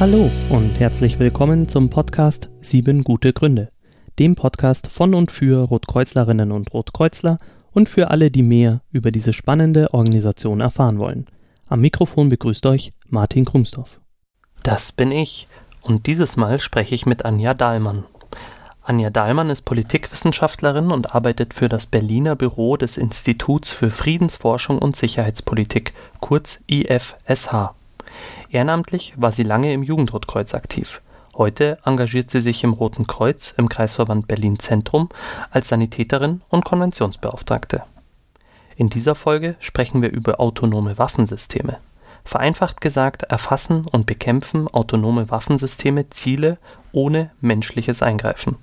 Hallo und herzlich willkommen zum Podcast Sieben gute Gründe, dem Podcast von und für Rotkreuzlerinnen und Rotkreuzler und für alle, die mehr über diese spannende Organisation erfahren wollen. Am Mikrofon begrüßt euch Martin Krumsdorf. Das bin ich und dieses Mal spreche ich mit Anja Dahlmann. Anja Dahlmann ist Politikwissenschaftlerin und arbeitet für das Berliner Büro des Instituts für Friedensforschung und Sicherheitspolitik, kurz IFSH. Ehrenamtlich war sie lange im Jugendrotkreuz aktiv. Heute engagiert sie sich im Roten Kreuz im Kreisverband Berlin Zentrum als Sanitäterin und Konventionsbeauftragte. In dieser Folge sprechen wir über autonome Waffensysteme. Vereinfacht gesagt erfassen und bekämpfen autonome Waffensysteme Ziele ohne menschliches Eingreifen.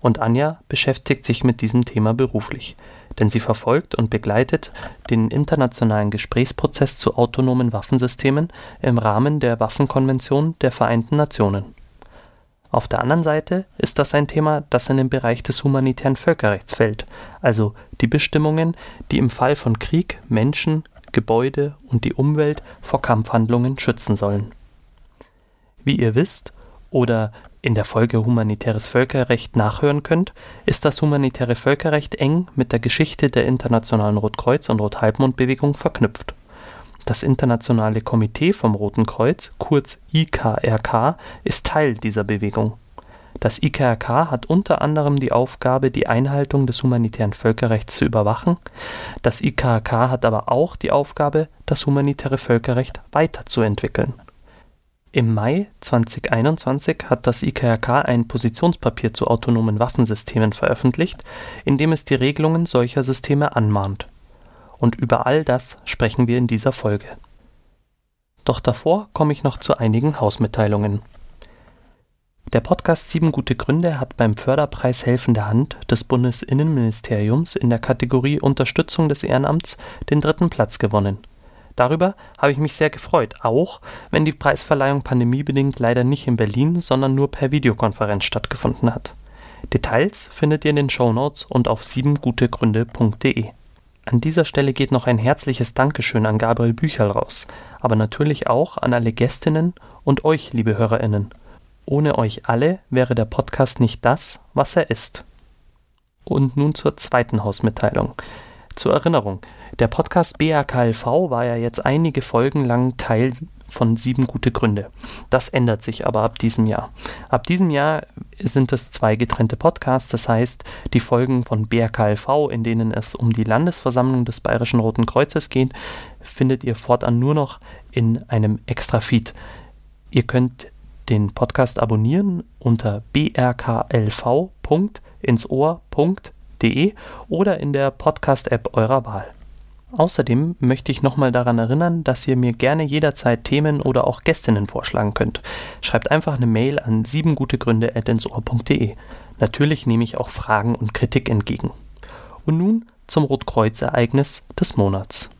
Und Anja beschäftigt sich mit diesem Thema beruflich, denn sie verfolgt und begleitet den internationalen Gesprächsprozess zu autonomen Waffensystemen im Rahmen der Waffenkonvention der Vereinten Nationen. Auf der anderen Seite ist das ein Thema, das in den Bereich des humanitären Völkerrechts fällt, also die Bestimmungen, die im Fall von Krieg Menschen, Gebäude und die Umwelt vor Kampfhandlungen schützen sollen. Wie ihr wisst oder in der Folge Humanitäres Völkerrecht nachhören könnt, ist das humanitäre Völkerrecht eng mit der Geschichte der internationalen Rotkreuz- und Rothalbmondbewegung verknüpft. Das Internationale Komitee vom Roten Kreuz, kurz IKRK, ist Teil dieser Bewegung. Das IKRK hat unter anderem die Aufgabe, die Einhaltung des humanitären Völkerrechts zu überwachen. Das IKRK hat aber auch die Aufgabe, das humanitäre Völkerrecht weiterzuentwickeln im Mai 2021 hat das IKRK ein Positionspapier zu autonomen Waffensystemen veröffentlicht, in dem es die Regelungen solcher Systeme anmahnt. Und über all das sprechen wir in dieser Folge. Doch davor komme ich noch zu einigen Hausmitteilungen. Der Podcast Sieben gute Gründe hat beim Förderpreis Helfende Hand des Bundesinnenministeriums in der Kategorie Unterstützung des Ehrenamts den dritten Platz gewonnen Darüber habe ich mich sehr gefreut, auch wenn die Preisverleihung pandemiebedingt leider nicht in Berlin, sondern nur per Videokonferenz stattgefunden hat. Details findet ihr in den Shownotes und auf siebengutegründe.de. An dieser Stelle geht noch ein herzliches Dankeschön an Gabriel Bücherl raus, aber natürlich auch an alle Gästinnen und euch, liebe HörerInnen. Ohne euch alle wäre der Podcast nicht das, was er ist. Und nun zur zweiten Hausmitteilung. Zur Erinnerung, der Podcast BRKLV war ja jetzt einige Folgen lang Teil von sieben gute Gründe. Das ändert sich aber ab diesem Jahr. Ab diesem Jahr sind es zwei getrennte Podcasts, das heißt, die Folgen von BRKLV, in denen es um die Landesversammlung des Bayerischen Roten Kreuzes geht, findet ihr fortan nur noch in einem extra Feed. Ihr könnt den Podcast abonnieren unter brklv.insohr.de oder in der Podcast-App eurer Wahl. Außerdem möchte ich nochmal daran erinnern, dass ihr mir gerne jederzeit Themen oder auch Gästinnen vorschlagen könnt. Schreibt einfach eine Mail an siebengutegründe.insohr.de. Natürlich nehme ich auch Fragen und Kritik entgegen. Und nun zum Rotkreuz-Ereignis des Monats.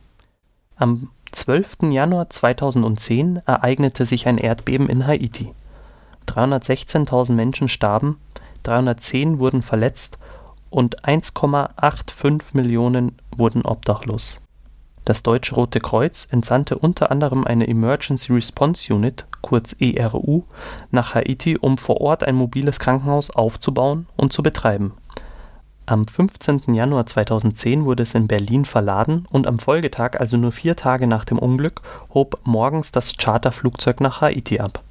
Am 12. Januar 2010 ereignete sich ein Erdbeben in Haiti. 316.000 Menschen starben, 310 wurden verletzt und 1,85 Millionen wurden obdachlos. Das Deutsche Rote Kreuz entsandte unter anderem eine Emergency Response Unit kurz ERU nach Haiti, um vor Ort ein mobiles Krankenhaus aufzubauen und zu betreiben. Am 15. Januar 2010 wurde es in Berlin verladen und am Folgetag, also nur vier Tage nach dem Unglück, hob morgens das Charterflugzeug nach Haiti ab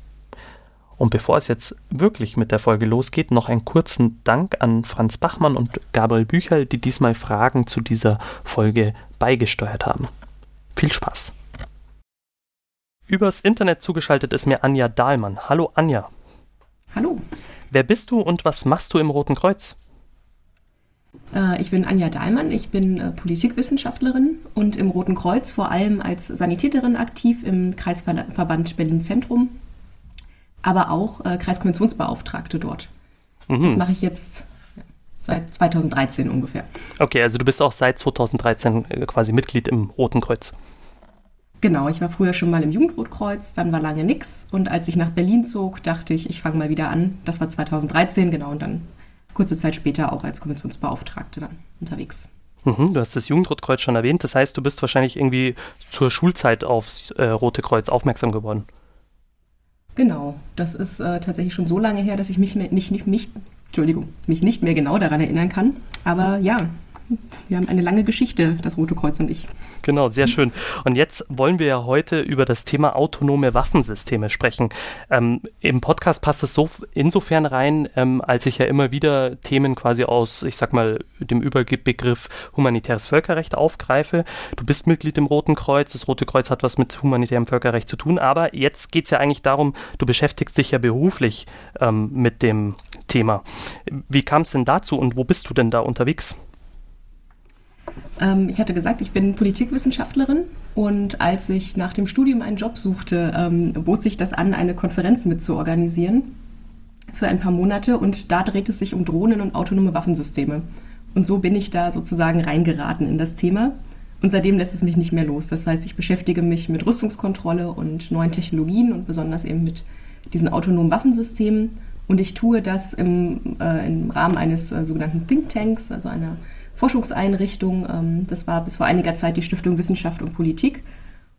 und bevor es jetzt wirklich mit der Folge losgeht, noch einen kurzen Dank an Franz Bachmann und Gabriel Bücherl, die diesmal Fragen zu dieser Folge beigesteuert haben. Viel Spaß! Übers Internet zugeschaltet ist mir Anja Dahlmann. Hallo Anja. Hallo. Wer bist du und was machst du im Roten Kreuz? Äh, ich bin Anja Dahlmann, ich bin äh, Politikwissenschaftlerin und im Roten Kreuz vor allem als Sanitäterin aktiv im Kreisverband Berlin Zentrum aber auch äh, Kreiskonventionsbeauftragte dort. Mhm. Das mache ich jetzt seit 2013 ungefähr. Okay, also du bist auch seit 2013 äh, quasi Mitglied im Roten Kreuz. Genau, ich war früher schon mal im Jugendrotkreuz, dann war lange nichts und als ich nach Berlin zog, dachte ich, ich fange mal wieder an. Das war 2013, genau, und dann kurze Zeit später auch als Konventionsbeauftragte dann unterwegs. Mhm, du hast das Jugendrotkreuz schon erwähnt. Das heißt, du bist wahrscheinlich irgendwie zur Schulzeit aufs äh, Rote Kreuz aufmerksam geworden. Genau, das ist äh, tatsächlich schon so lange her, dass ich mich nicht, nicht, nicht, Entschuldigung, mich nicht mehr genau daran erinnern kann. Aber ja, wir haben eine lange Geschichte, das Rote Kreuz und ich. Genau, sehr schön. Und jetzt wollen wir ja heute über das Thema autonome Waffensysteme sprechen. Ähm, Im Podcast passt es so insofern rein, ähm, als ich ja immer wieder Themen quasi aus, ich sag mal, dem Überbegriff humanitäres Völkerrecht aufgreife. Du bist Mitglied im Roten Kreuz. Das Rote Kreuz hat was mit humanitärem Völkerrecht zu tun. Aber jetzt geht es ja eigentlich darum, du beschäftigst dich ja beruflich ähm, mit dem Thema. Wie kam es denn dazu und wo bist du denn da unterwegs? Ähm, ich hatte gesagt, ich bin Politikwissenschaftlerin und als ich nach dem Studium einen Job suchte, ähm, bot sich das an, eine Konferenz mitzuorganisieren für ein paar Monate und da dreht es sich um Drohnen und autonome Waffensysteme. Und so bin ich da sozusagen reingeraten in das Thema. Und seitdem lässt es mich nicht mehr los. Das heißt, ich beschäftige mich mit Rüstungskontrolle und neuen Technologien und besonders eben mit diesen autonomen Waffensystemen. Und ich tue das im, äh, im Rahmen eines äh, sogenannten Think Tanks, also einer Forschungseinrichtung. Ähm, das war bis vor einiger Zeit die Stiftung Wissenschaft und Politik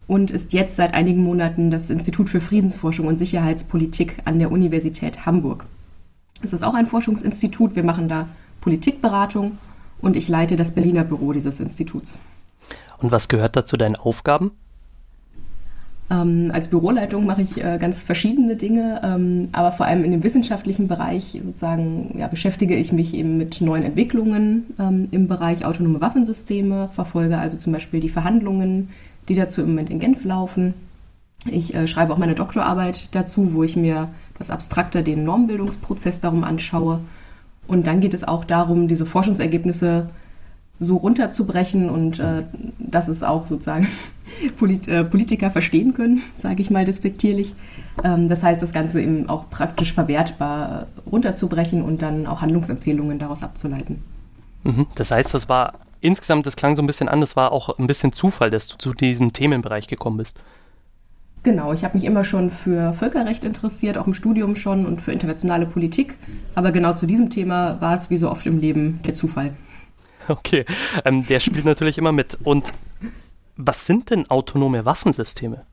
und ist jetzt seit einigen Monaten das Institut für Friedensforschung und Sicherheitspolitik an der Universität Hamburg. Es ist auch ein Forschungsinstitut. Wir machen da Politikberatung und ich leite das Berliner Büro dieses Instituts. Und was gehört da zu deinen Aufgaben? Ähm, als Büroleitung mache ich äh, ganz verschiedene Dinge, ähm, aber vor allem in dem wissenschaftlichen Bereich sozusagen ja, beschäftige ich mich eben mit neuen Entwicklungen ähm, im Bereich autonome Waffensysteme, verfolge also zum Beispiel die Verhandlungen, die dazu im Moment in Genf laufen. Ich äh, schreibe auch meine Doktorarbeit dazu, wo ich mir etwas abstrakter den Normbildungsprozess darum anschaue. Und dann geht es auch darum, diese Forschungsergebnisse so runterzubrechen und äh, dass es auch sozusagen Polit äh, Politiker verstehen können, sage ich mal despektierlich. Ähm, das heißt, das Ganze eben auch praktisch verwertbar runterzubrechen und dann auch Handlungsempfehlungen daraus abzuleiten. Mhm. Das heißt, das war insgesamt, das klang so ein bisschen an, das war auch ein bisschen Zufall, dass du zu diesem Themenbereich gekommen bist. Genau, ich habe mich immer schon für Völkerrecht interessiert, auch im Studium schon und für internationale Politik. Aber genau zu diesem Thema war es wie so oft im Leben der Zufall. Okay, ähm, der spielt natürlich immer mit. Und was sind denn autonome Waffensysteme?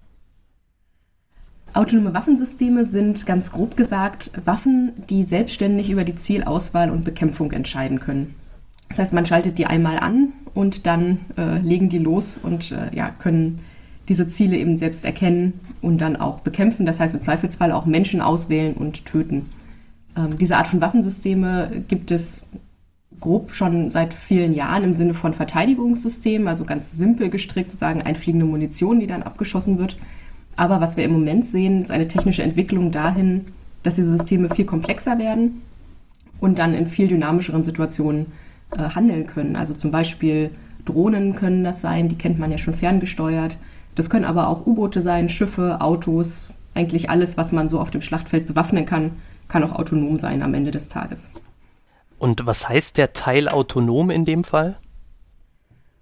Autonome Waffensysteme sind ganz grob gesagt Waffen, die selbstständig über die Zielauswahl und Bekämpfung entscheiden können. Das heißt, man schaltet die einmal an und dann äh, legen die los und äh, ja, können diese Ziele eben selbst erkennen und dann auch bekämpfen. Das heißt, im Zweifelsfall auch Menschen auswählen und töten. Ähm, diese Art von Waffensysteme gibt es grob schon seit vielen Jahren im Sinne von Verteidigungssystemen, also ganz simpel gestrickt, sozusagen einfliegende Munition, die dann abgeschossen wird. Aber was wir im Moment sehen, ist eine technische Entwicklung dahin, dass diese Systeme viel komplexer werden und dann in viel dynamischeren Situationen äh, handeln können. Also zum Beispiel Drohnen können das sein, die kennt man ja schon ferngesteuert. Das können aber auch U-Boote sein, Schiffe, Autos, eigentlich alles, was man so auf dem Schlachtfeld bewaffnen kann, kann auch autonom sein am Ende des Tages. Und was heißt der Teil autonom in dem Fall?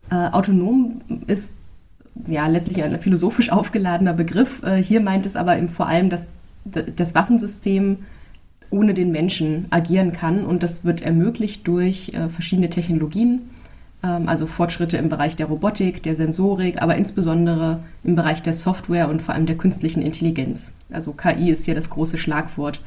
Äh, autonom ist ja letztlich ein philosophisch aufgeladener Begriff. Äh, hier meint es aber vor allem, dass das Waffensystem ohne den Menschen agieren kann und das wird ermöglicht durch äh, verschiedene Technologien, ähm, also Fortschritte im Bereich der Robotik, der Sensorik, aber insbesondere im Bereich der Software und vor allem der künstlichen Intelligenz. Also KI ist hier das große Schlagwort,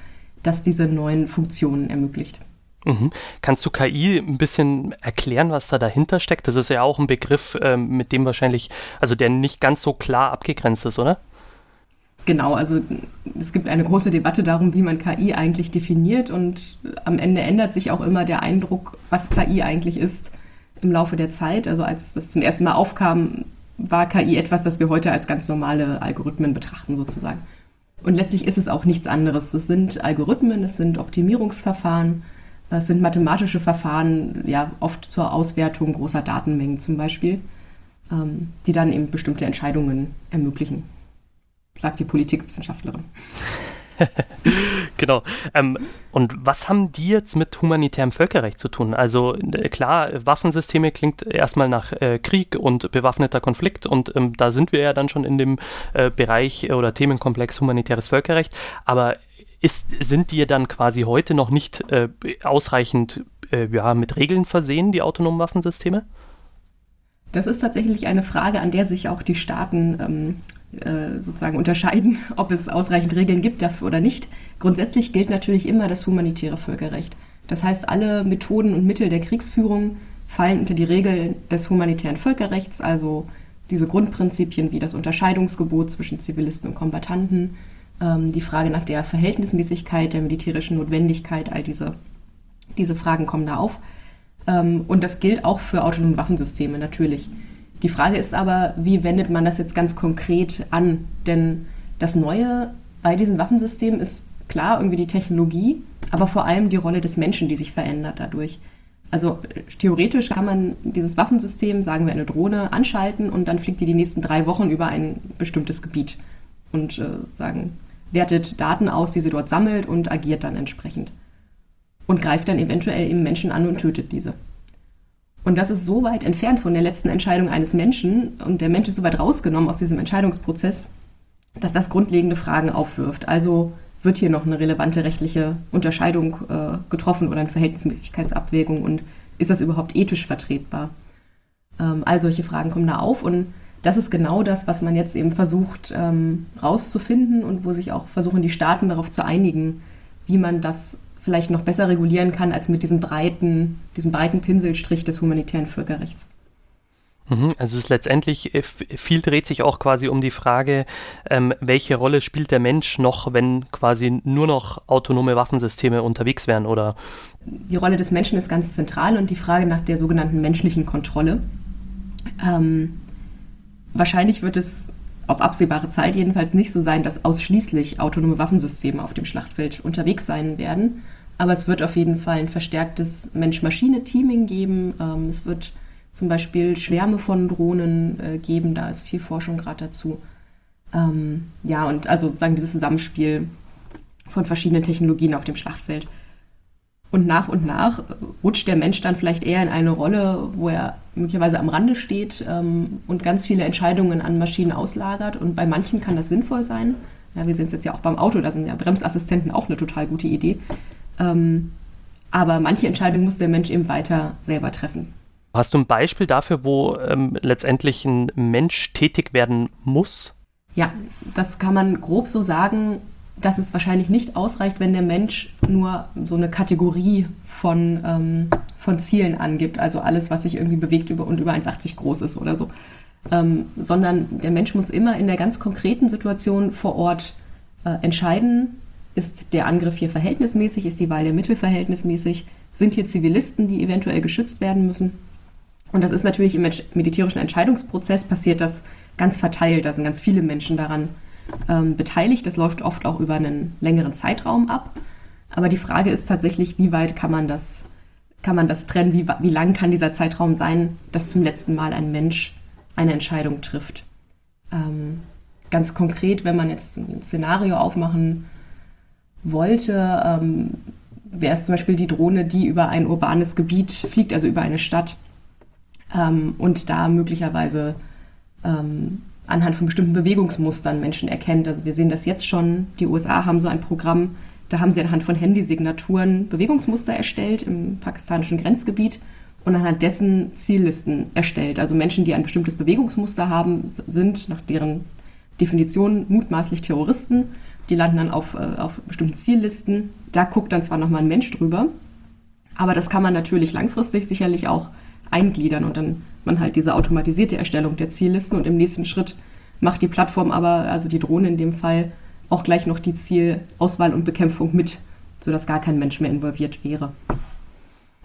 das diese neuen Funktionen ermöglicht. Mhm. Kannst du KI ein bisschen erklären, was da dahinter steckt? Das ist ja auch ein Begriff, ähm, mit dem wahrscheinlich, also der nicht ganz so klar abgegrenzt ist, oder? Genau, also es gibt eine große Debatte darum, wie man KI eigentlich definiert und am Ende ändert sich auch immer der Eindruck, was KI eigentlich ist im Laufe der Zeit. Also als das zum ersten Mal aufkam, war KI etwas, das wir heute als ganz normale Algorithmen betrachten sozusagen. Und letztlich ist es auch nichts anderes. Es sind Algorithmen, es sind Optimierungsverfahren, es sind mathematische Verfahren, ja, oft zur Auswertung großer Datenmengen zum Beispiel, ähm, die dann eben bestimmte Entscheidungen ermöglichen, sagt die Politikwissenschaftlerin. genau. Ähm, und was haben die jetzt mit humanitärem Völkerrecht zu tun? Also äh, klar, Waffensysteme klingt erstmal nach äh, Krieg und bewaffneter Konflikt und ähm, da sind wir ja dann schon in dem äh, Bereich oder Themenkomplex humanitäres Völkerrecht. Aber ist, sind die dann quasi heute noch nicht äh, ausreichend äh, ja, mit Regeln versehen, die autonomen Waffensysteme? Das ist tatsächlich eine Frage, an der sich auch die Staaten ähm, äh, sozusagen unterscheiden, ob es ausreichend Regeln gibt dafür oder nicht. Grundsätzlich gilt natürlich immer das humanitäre Völkerrecht. Das heißt, alle Methoden und Mittel der Kriegsführung fallen unter die Regeln des humanitären Völkerrechts, also diese Grundprinzipien wie das Unterscheidungsgebot zwischen Zivilisten und Kombattanten, ähm, die Frage nach der Verhältnismäßigkeit, der militärischen Notwendigkeit, all diese, diese Fragen kommen da auf. Ähm, und das gilt auch für autonome Waffensysteme natürlich. Die Frage ist aber, wie wendet man das jetzt ganz konkret an? Denn das Neue bei diesen Waffensystemen ist klar irgendwie die Technologie, aber vor allem die Rolle des Menschen, die sich verändert dadurch. Also theoretisch kann man dieses Waffensystem, sagen wir eine Drohne, anschalten und dann fliegt die die nächsten drei Wochen über ein bestimmtes Gebiet und äh, sagen, wertet Daten aus, die sie dort sammelt und agiert dann entsprechend. Und greift dann eventuell eben Menschen an und tötet diese. Und das ist so weit entfernt von der letzten Entscheidung eines Menschen und der Mensch ist so weit rausgenommen aus diesem Entscheidungsprozess, dass das grundlegende Fragen aufwirft. Also wird hier noch eine relevante rechtliche Unterscheidung äh, getroffen oder eine Verhältnismäßigkeitsabwägung und ist das überhaupt ethisch vertretbar? Ähm, all solche Fragen kommen da auf und das ist genau das, was man jetzt eben versucht ähm, rauszufinden und wo sich auch versuchen die Staaten darauf zu einigen, wie man das vielleicht noch besser regulieren kann als mit diesem breiten, diesem breiten Pinselstrich des humanitären Völkerrechts. Mhm, also es ist letztendlich, äh, viel dreht sich auch quasi um die Frage, ähm, welche Rolle spielt der Mensch noch, wenn quasi nur noch autonome Waffensysteme unterwegs wären, oder? Die Rolle des Menschen ist ganz zentral und die Frage nach der sogenannten menschlichen Kontrolle. Ähm, wahrscheinlich wird es auf absehbare Zeit jedenfalls nicht so sein, dass ausschließlich autonome Waffensysteme auf dem Schlachtfeld unterwegs sein werden. Aber es wird auf jeden Fall ein verstärktes Mensch-Maschine-Teaming geben. Ähm, es wird zum Beispiel Schwärme von Drohnen äh, geben. Da ist viel Forschung gerade dazu. Ähm, ja, und also sozusagen dieses Zusammenspiel von verschiedenen Technologien auf dem Schlachtfeld. Und nach und nach rutscht der Mensch dann vielleicht eher in eine Rolle, wo er möglicherweise am Rande steht ähm, und ganz viele Entscheidungen an Maschinen auslagert. Und bei manchen kann das sinnvoll sein. Ja, wir sehen es jetzt ja auch beim Auto, da sind ja Bremsassistenten auch eine total gute Idee. Ähm, aber manche Entscheidungen muss der Mensch eben weiter selber treffen. Hast du ein Beispiel dafür, wo ähm, letztendlich ein Mensch tätig werden muss? Ja, das kann man grob so sagen, dass es wahrscheinlich nicht ausreicht, wenn der Mensch nur so eine Kategorie von, ähm, von Zielen angibt, also alles, was sich irgendwie bewegt über und über 1,80 groß ist oder so. Ähm, sondern der Mensch muss immer in der ganz konkreten Situation vor Ort äh, entscheiden, ist der Angriff hier verhältnismäßig, ist die Wahl der Mittel verhältnismäßig, sind hier Zivilisten, die eventuell geschützt werden müssen und das ist natürlich im militärischen Entscheidungsprozess passiert das ganz verteilt. Da sind ganz viele Menschen daran ähm, beteiligt. Das läuft oft auch über einen längeren Zeitraum ab. Aber die Frage ist tatsächlich, wie weit kann man das, kann man das trennen? Wie, wie lang kann dieser Zeitraum sein, dass zum letzten Mal ein Mensch eine Entscheidung trifft? Ähm, ganz konkret, wenn man jetzt ein Szenario aufmachen wollte, ähm, wäre es zum Beispiel die Drohne, die über ein urbanes Gebiet fliegt, also über eine Stadt ähm, und da möglicherweise ähm, anhand von bestimmten Bewegungsmustern Menschen erkennt. Also wir sehen das jetzt schon. Die USA haben so ein Programm, da haben sie anhand von Handysignaturen Bewegungsmuster erstellt im pakistanischen Grenzgebiet und anhand dessen Ziellisten erstellt. Also Menschen, die ein bestimmtes Bewegungsmuster haben, sind nach deren Definition mutmaßlich Terroristen. Die landen dann auf, äh, auf bestimmten Ziellisten. Da guckt dann zwar nochmal ein Mensch drüber, aber das kann man natürlich langfristig sicherlich auch eingliedern und dann man halt diese automatisierte Erstellung der Ziellisten und im nächsten Schritt macht die Plattform aber, also die Drohne in dem Fall, auch gleich noch die Zielauswahl und Bekämpfung mit, sodass gar kein Mensch mehr involviert wäre.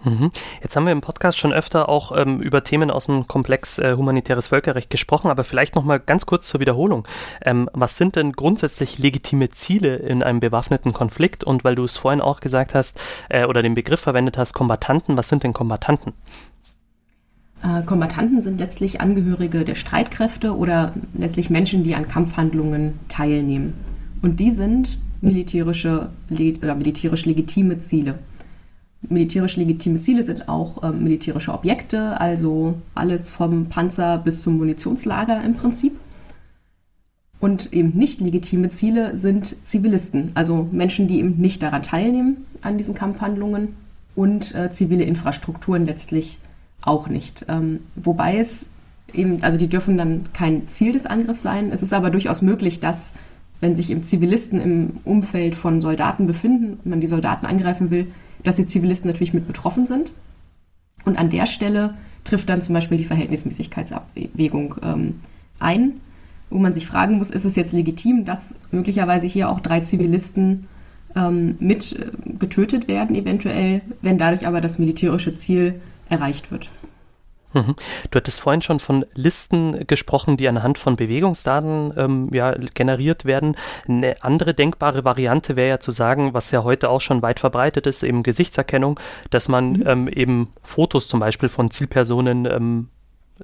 Mhm. Jetzt haben wir im Podcast schon öfter auch ähm, über Themen aus dem Komplex äh, humanitäres Völkerrecht gesprochen, aber vielleicht noch mal ganz kurz zur Wiederholung. Ähm, was sind denn grundsätzlich legitime Ziele in einem bewaffneten Konflikt? Und weil du es vorhin auch gesagt hast äh, oder den Begriff verwendet hast, Kombattanten, was sind denn Kombattanten? Äh, Kombattanten sind letztlich Angehörige der Streitkräfte oder letztlich Menschen, die an Kampfhandlungen teilnehmen. Und die sind militärische, äh, militärisch legitime Ziele. Militärisch legitime Ziele sind auch äh, militärische Objekte, also alles vom Panzer bis zum Munitionslager im Prinzip. Und eben nicht legitime Ziele sind Zivilisten, also Menschen, die eben nicht daran teilnehmen, an diesen Kampfhandlungen und äh, zivile Infrastrukturen letztlich auch nicht. Ähm, wobei es eben, also die dürfen dann kein Ziel des Angriffs sein. Es ist aber durchaus möglich, dass, wenn sich eben Zivilisten im Umfeld von Soldaten befinden und man die Soldaten angreifen will, dass die Zivilisten natürlich mit betroffen sind. Und an der Stelle trifft dann zum Beispiel die Verhältnismäßigkeitsabwägung ähm, ein, wo man sich fragen muss, ist es jetzt legitim, dass möglicherweise hier auch drei Zivilisten ähm, mit äh, getötet werden, eventuell, wenn dadurch aber das militärische Ziel erreicht wird. Mhm. Du hattest vorhin schon von Listen gesprochen, die anhand von Bewegungsdaten ähm, ja, generiert werden. Eine andere denkbare Variante wäre ja zu sagen, was ja heute auch schon weit verbreitet ist, eben Gesichtserkennung, dass man mhm. ähm, eben Fotos zum Beispiel von Zielpersonen ähm,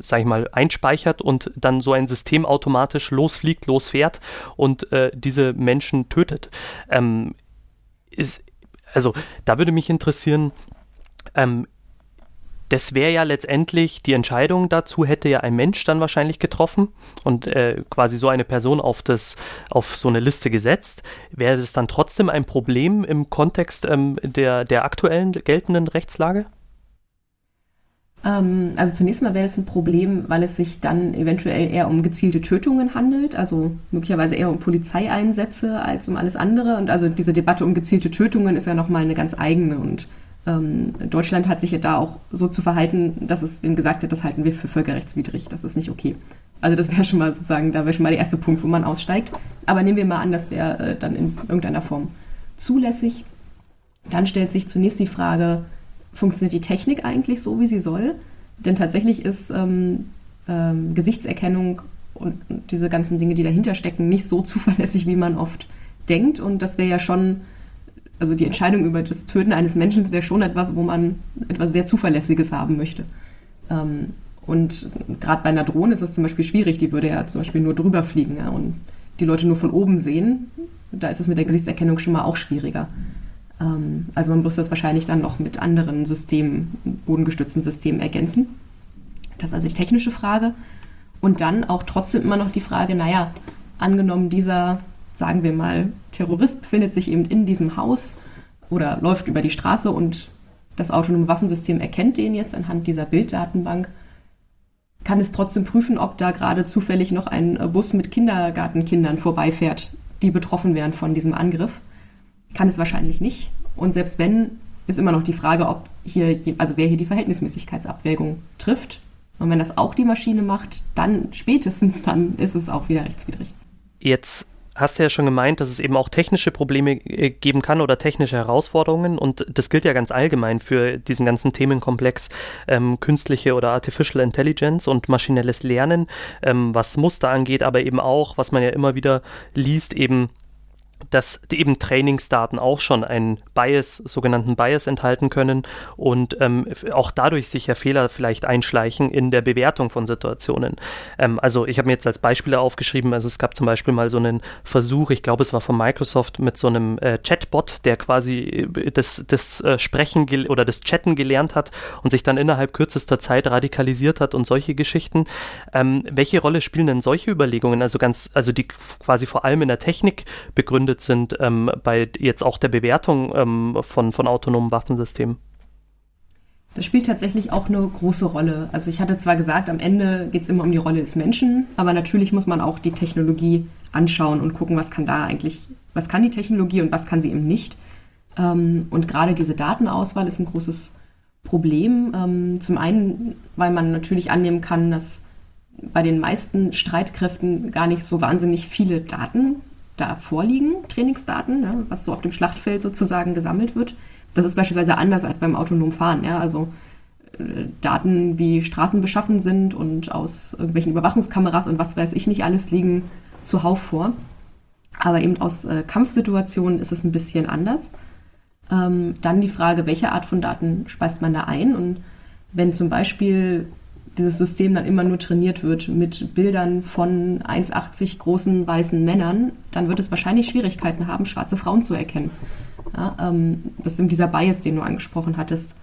sag ich mal, einspeichert und dann so ein System automatisch losfliegt, losfährt und äh, diese Menschen tötet. Ähm, ist, also da würde mich interessieren, ähm, das wäre ja letztendlich die Entscheidung dazu, hätte ja ein Mensch dann wahrscheinlich getroffen und äh, quasi so eine Person auf, das, auf so eine Liste gesetzt. Wäre das dann trotzdem ein Problem im Kontext ähm, der, der aktuellen geltenden Rechtslage? Ähm, also zunächst mal wäre es ein Problem, weil es sich dann eventuell eher um gezielte Tötungen handelt, also möglicherweise eher um Polizeieinsätze als um alles andere. Und also diese Debatte um gezielte Tötungen ist ja nochmal eine ganz eigene und ähm, Deutschland hat sich ja da auch so zu verhalten, dass es ihnen gesagt hat, das halten wir für völkerrechtswidrig, das ist nicht okay. Also das wäre schon mal sozusagen, da wäre schon mal der erste Punkt, wo man aussteigt. Aber nehmen wir mal an, das wäre äh, dann in irgendeiner Form zulässig. Dann stellt sich zunächst die Frage, funktioniert die Technik eigentlich so, wie sie soll? Denn tatsächlich ist ähm, ähm, Gesichtserkennung und, und diese ganzen Dinge, die dahinter stecken, nicht so zuverlässig, wie man oft denkt. Und das wäre ja schon also die Entscheidung über das Töten eines Menschen wäre schon etwas, wo man etwas sehr Zuverlässiges haben möchte. Ähm, und gerade bei einer Drohne ist es zum Beispiel schwierig, die würde ja zum Beispiel nur drüber fliegen ja, und die Leute nur von oben sehen. Da ist es mit der Gesichtserkennung schon mal auch schwieriger. Ähm, also man muss das wahrscheinlich dann noch mit anderen Systemen, bodengestützten Systemen ergänzen. Das ist also die technische Frage. Und dann auch trotzdem immer noch die Frage, naja, angenommen dieser sagen wir mal, Terrorist befindet sich eben in diesem Haus oder läuft über die Straße und das autonome Waffensystem erkennt den jetzt anhand dieser Bilddatenbank, kann es trotzdem prüfen, ob da gerade zufällig noch ein Bus mit Kindergartenkindern vorbeifährt, die betroffen wären von diesem Angriff. Kann es wahrscheinlich nicht. Und selbst wenn, ist immer noch die Frage, ob hier, also wer hier die Verhältnismäßigkeitsabwägung trifft. Und wenn das auch die Maschine macht, dann spätestens dann ist es auch wieder rechtswidrig. Jetzt hast du ja schon gemeint, dass es eben auch technische Probleme äh, geben kann oder technische Herausforderungen. Und das gilt ja ganz allgemein für diesen ganzen Themenkomplex ähm, künstliche oder Artificial Intelligence und maschinelles Lernen, ähm, was Muster angeht, aber eben auch, was man ja immer wieder liest, eben dass eben Trainingsdaten auch schon einen Bias, sogenannten Bias enthalten können und ähm, auch dadurch sich ja Fehler vielleicht einschleichen in der Bewertung von Situationen. Ähm, also ich habe mir jetzt als Beispiele aufgeschrieben, also es gab zum Beispiel mal so einen Versuch, ich glaube es war von Microsoft mit so einem äh, Chatbot, der quasi äh, das, das äh, Sprechen oder das Chatten gelernt hat und sich dann innerhalb kürzester Zeit radikalisiert hat und solche Geschichten. Ähm, welche Rolle spielen denn solche Überlegungen, also ganz, also die quasi vor allem in der Technik begründet begründet sind ähm, bei jetzt auch der Bewertung ähm, von, von autonomen Waffensystemen? Das spielt tatsächlich auch eine große Rolle. Also ich hatte zwar gesagt, am Ende geht es immer um die Rolle des Menschen, aber natürlich muss man auch die Technologie anschauen und gucken, was kann da eigentlich, was kann die Technologie und was kann sie eben nicht. Ähm, und gerade diese Datenauswahl ist ein großes Problem. Ähm, zum einen, weil man natürlich annehmen kann, dass bei den meisten Streitkräften gar nicht so wahnsinnig viele Daten da vorliegen, Trainingsdaten, ja, was so auf dem Schlachtfeld sozusagen gesammelt wird. Das ist beispielsweise anders als beim autonomen Fahren. Ja, also äh, Daten, wie Straßen beschaffen sind und aus irgendwelchen Überwachungskameras und was weiß ich nicht alles liegen zuhauf vor. Aber eben aus äh, Kampfsituationen ist es ein bisschen anders. Ähm, dann die Frage, welche Art von Daten speist man da ein? Und wenn zum Beispiel dieses System dann immer nur trainiert wird mit Bildern von 1,80 großen weißen Männern, dann wird es wahrscheinlich Schwierigkeiten haben, schwarze Frauen zu erkennen. Ja, ähm, das ist eben dieser Bias, den du angesprochen hattest.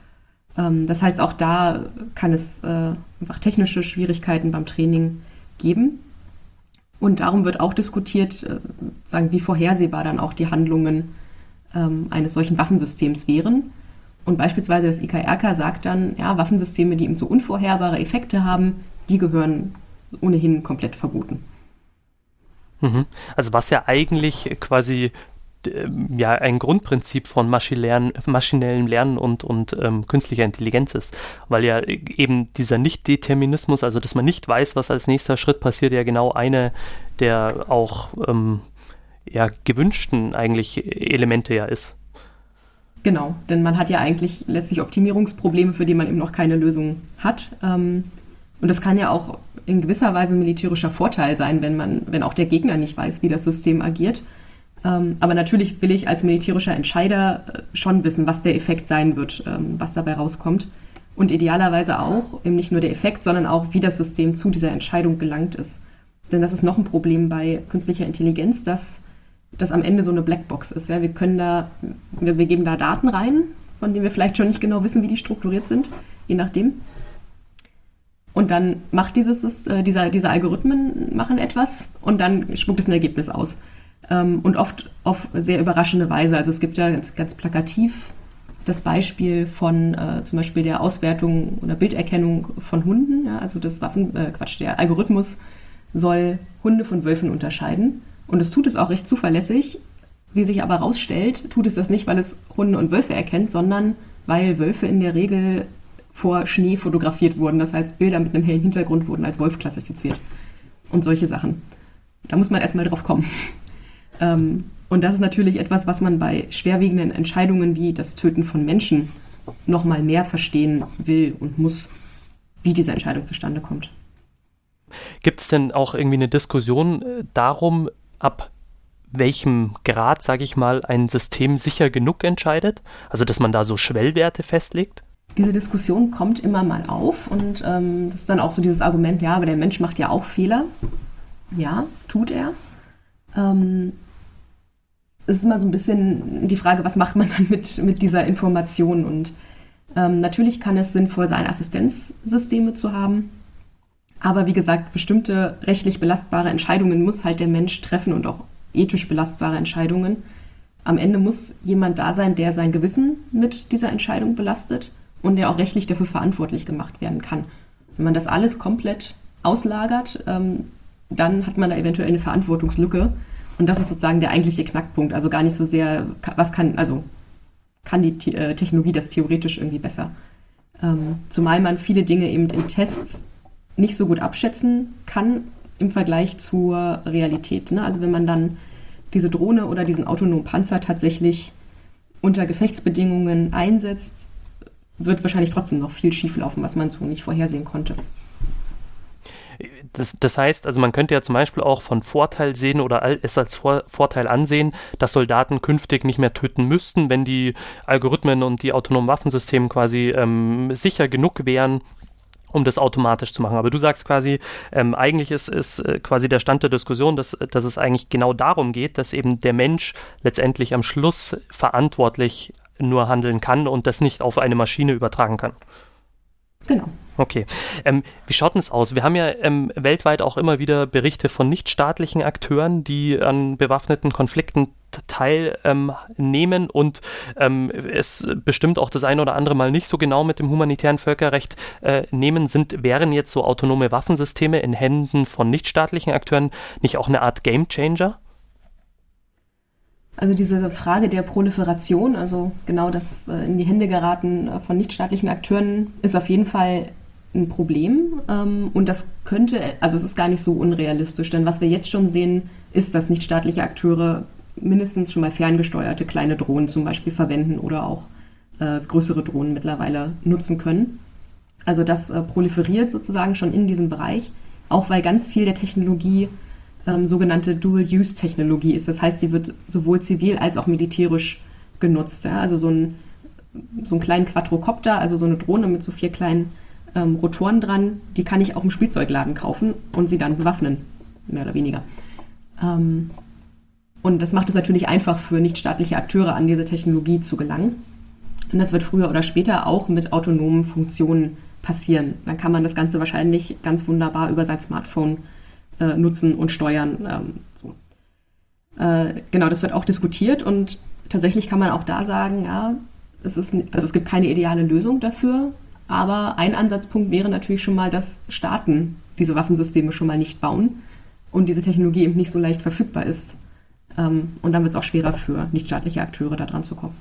Ähm, das heißt, auch da kann es äh, einfach technische Schwierigkeiten beim Training geben. Und darum wird auch diskutiert, äh, sagen, wie vorhersehbar dann auch die Handlungen ähm, eines solchen Waffensystems wären. Und beispielsweise das IKRK sagt dann, ja, Waffensysteme, die eben so unvorherbare Effekte haben, die gehören ohnehin komplett verboten. Mhm. Also was ja eigentlich quasi ähm, ja ein Grundprinzip von maschinellem Lernen und, und ähm, künstlicher Intelligenz ist, weil ja eben dieser Nicht-Determinismus, also dass man nicht weiß, was als nächster Schritt passiert, ja genau eine der auch ähm, ja, gewünschten eigentlich Elemente ja ist. Genau, denn man hat ja eigentlich letztlich Optimierungsprobleme, für die man eben noch keine Lösung hat. Ähm, und das kann ja auch in gewisser Weise ein militärischer Vorteil sein, wenn man, wenn auch der Gegner nicht weiß, wie das System agiert. Ähm, aber natürlich will ich als militärischer Entscheider äh, schon wissen, was der Effekt sein wird, ähm, was dabei rauskommt. Und idealerweise auch eben nicht nur der Effekt, sondern auch, wie das System zu dieser Entscheidung gelangt ist. Denn das ist noch ein Problem bei künstlicher Intelligenz, dass das am Ende so eine Blackbox ist. Ja, wir können da, wir geben da Daten rein, von denen wir vielleicht schon nicht genau wissen, wie die strukturiert sind, je nachdem. Und dann macht dieses, äh, dieser, diese Algorithmen machen etwas und dann spuckt es ein Ergebnis aus. Ähm, und oft auf sehr überraschende Weise. Also es gibt ja ganz, ganz plakativ das Beispiel von äh, zum Beispiel der Auswertung oder Bilderkennung von Hunden. Ja, also das Waffen, äh, Quatsch, der Algorithmus soll Hunde von Wölfen unterscheiden. Und es tut es auch recht zuverlässig. Wie sich aber herausstellt, tut es das nicht, weil es Hunde und Wölfe erkennt, sondern weil Wölfe in der Regel vor Schnee fotografiert wurden. Das heißt, Bilder mit einem hellen Hintergrund wurden als Wolf klassifiziert. Und solche Sachen. Da muss man erstmal drauf kommen. Ähm, und das ist natürlich etwas, was man bei schwerwiegenden Entscheidungen wie das Töten von Menschen nochmal mehr verstehen will und muss, wie diese Entscheidung zustande kommt. Gibt es denn auch irgendwie eine Diskussion äh, darum, ab welchem Grad, sage ich mal, ein System sicher genug entscheidet? Also dass man da so Schwellwerte festlegt? diese Diskussion kommt immer mal auf und ähm, das ist dann auch so dieses Argument, ja, aber der Mensch macht ja auch Fehler. Ja, tut er. Ähm, es ist immer so ein bisschen die Frage, was macht man dann mit, mit dieser Information und ähm, natürlich kann es sinnvoll sein, Assistenzsysteme zu haben. Aber wie gesagt, bestimmte rechtlich belastbare Entscheidungen muss halt der Mensch treffen und auch ethisch belastbare Entscheidungen. Am Ende muss jemand da sein, der sein Gewissen mit dieser Entscheidung belastet und der auch rechtlich dafür verantwortlich gemacht werden kann. Wenn man das alles komplett auslagert, ähm, dann hat man da eventuell eine Verantwortungslücke. Und das ist sozusagen der eigentliche Knackpunkt. Also gar nicht so sehr, was kann, also kann die äh, Technologie das theoretisch irgendwie besser. Ähm, zumal man viele Dinge eben in Tests nicht so gut abschätzen kann im Vergleich zur Realität. Ne? Also wenn man dann diese Drohne oder diesen autonomen Panzer tatsächlich unter Gefechtsbedingungen einsetzt, wird wahrscheinlich trotzdem noch viel schieflaufen, was man so nicht vorhersehen konnte. Das, das, heißt, also man könnte ja zum Beispiel auch von Vorteil sehen oder es als Vor Vorteil ansehen, dass Soldaten künftig nicht mehr töten müssten, wenn die Algorithmen und die autonomen Waffensysteme quasi ähm, sicher genug wären, um das automatisch zu machen. Aber du sagst quasi, ähm, eigentlich ist, ist äh, quasi der Stand der Diskussion, dass, dass es eigentlich genau darum geht, dass eben der Mensch letztendlich am Schluss verantwortlich nur handeln kann und das nicht auf eine Maschine übertragen kann. Genau. Okay. Ähm, wie schaut denn es aus? Wir haben ja ähm, weltweit auch immer wieder Berichte von nichtstaatlichen Akteuren, die an bewaffneten Konflikten teilnehmen ähm, und ähm, es bestimmt auch das eine oder andere Mal nicht so genau mit dem humanitären Völkerrecht äh, nehmen, sind, wären jetzt so autonome Waffensysteme in Händen von nichtstaatlichen Akteuren nicht auch eine Art Gamechanger? Also diese Frage der Proliferation, also genau das äh, in die Hände geraten äh, von nichtstaatlichen Akteuren, ist auf jeden Fall ein Problem. Ähm, und das könnte, also es ist gar nicht so unrealistisch, denn was wir jetzt schon sehen, ist, dass nichtstaatliche Akteure mindestens schon mal ferngesteuerte kleine Drohnen zum Beispiel verwenden oder auch äh, größere Drohnen mittlerweile nutzen können. Also das proliferiert sozusagen schon in diesem Bereich, auch weil ganz viel der Technologie ähm, sogenannte Dual-Use-Technologie ist. Das heißt, sie wird sowohl zivil als auch militärisch genutzt. Ja? Also so ein, so einen kleinen Quadrocopter, also so eine Drohne mit so vier kleinen ähm, Rotoren dran, die kann ich auch im Spielzeugladen kaufen und sie dann bewaffnen, mehr oder weniger. Ähm, und das macht es natürlich einfach für nichtstaatliche Akteure an diese Technologie zu gelangen. Und das wird früher oder später auch mit autonomen Funktionen passieren. Dann kann man das Ganze wahrscheinlich ganz wunderbar über sein Smartphone äh, nutzen und steuern. Ähm, so. Äh, genau, das wird auch diskutiert und tatsächlich kann man auch da sagen, ja, es ist, also es gibt keine ideale Lösung dafür, Aber ein Ansatzpunkt wäre natürlich schon mal, dass Staaten diese Waffensysteme schon mal nicht bauen und diese Technologie eben nicht so leicht verfügbar ist. Ähm, und dann wird es auch schwerer für nichtstaatliche Akteure da dran zu kommen.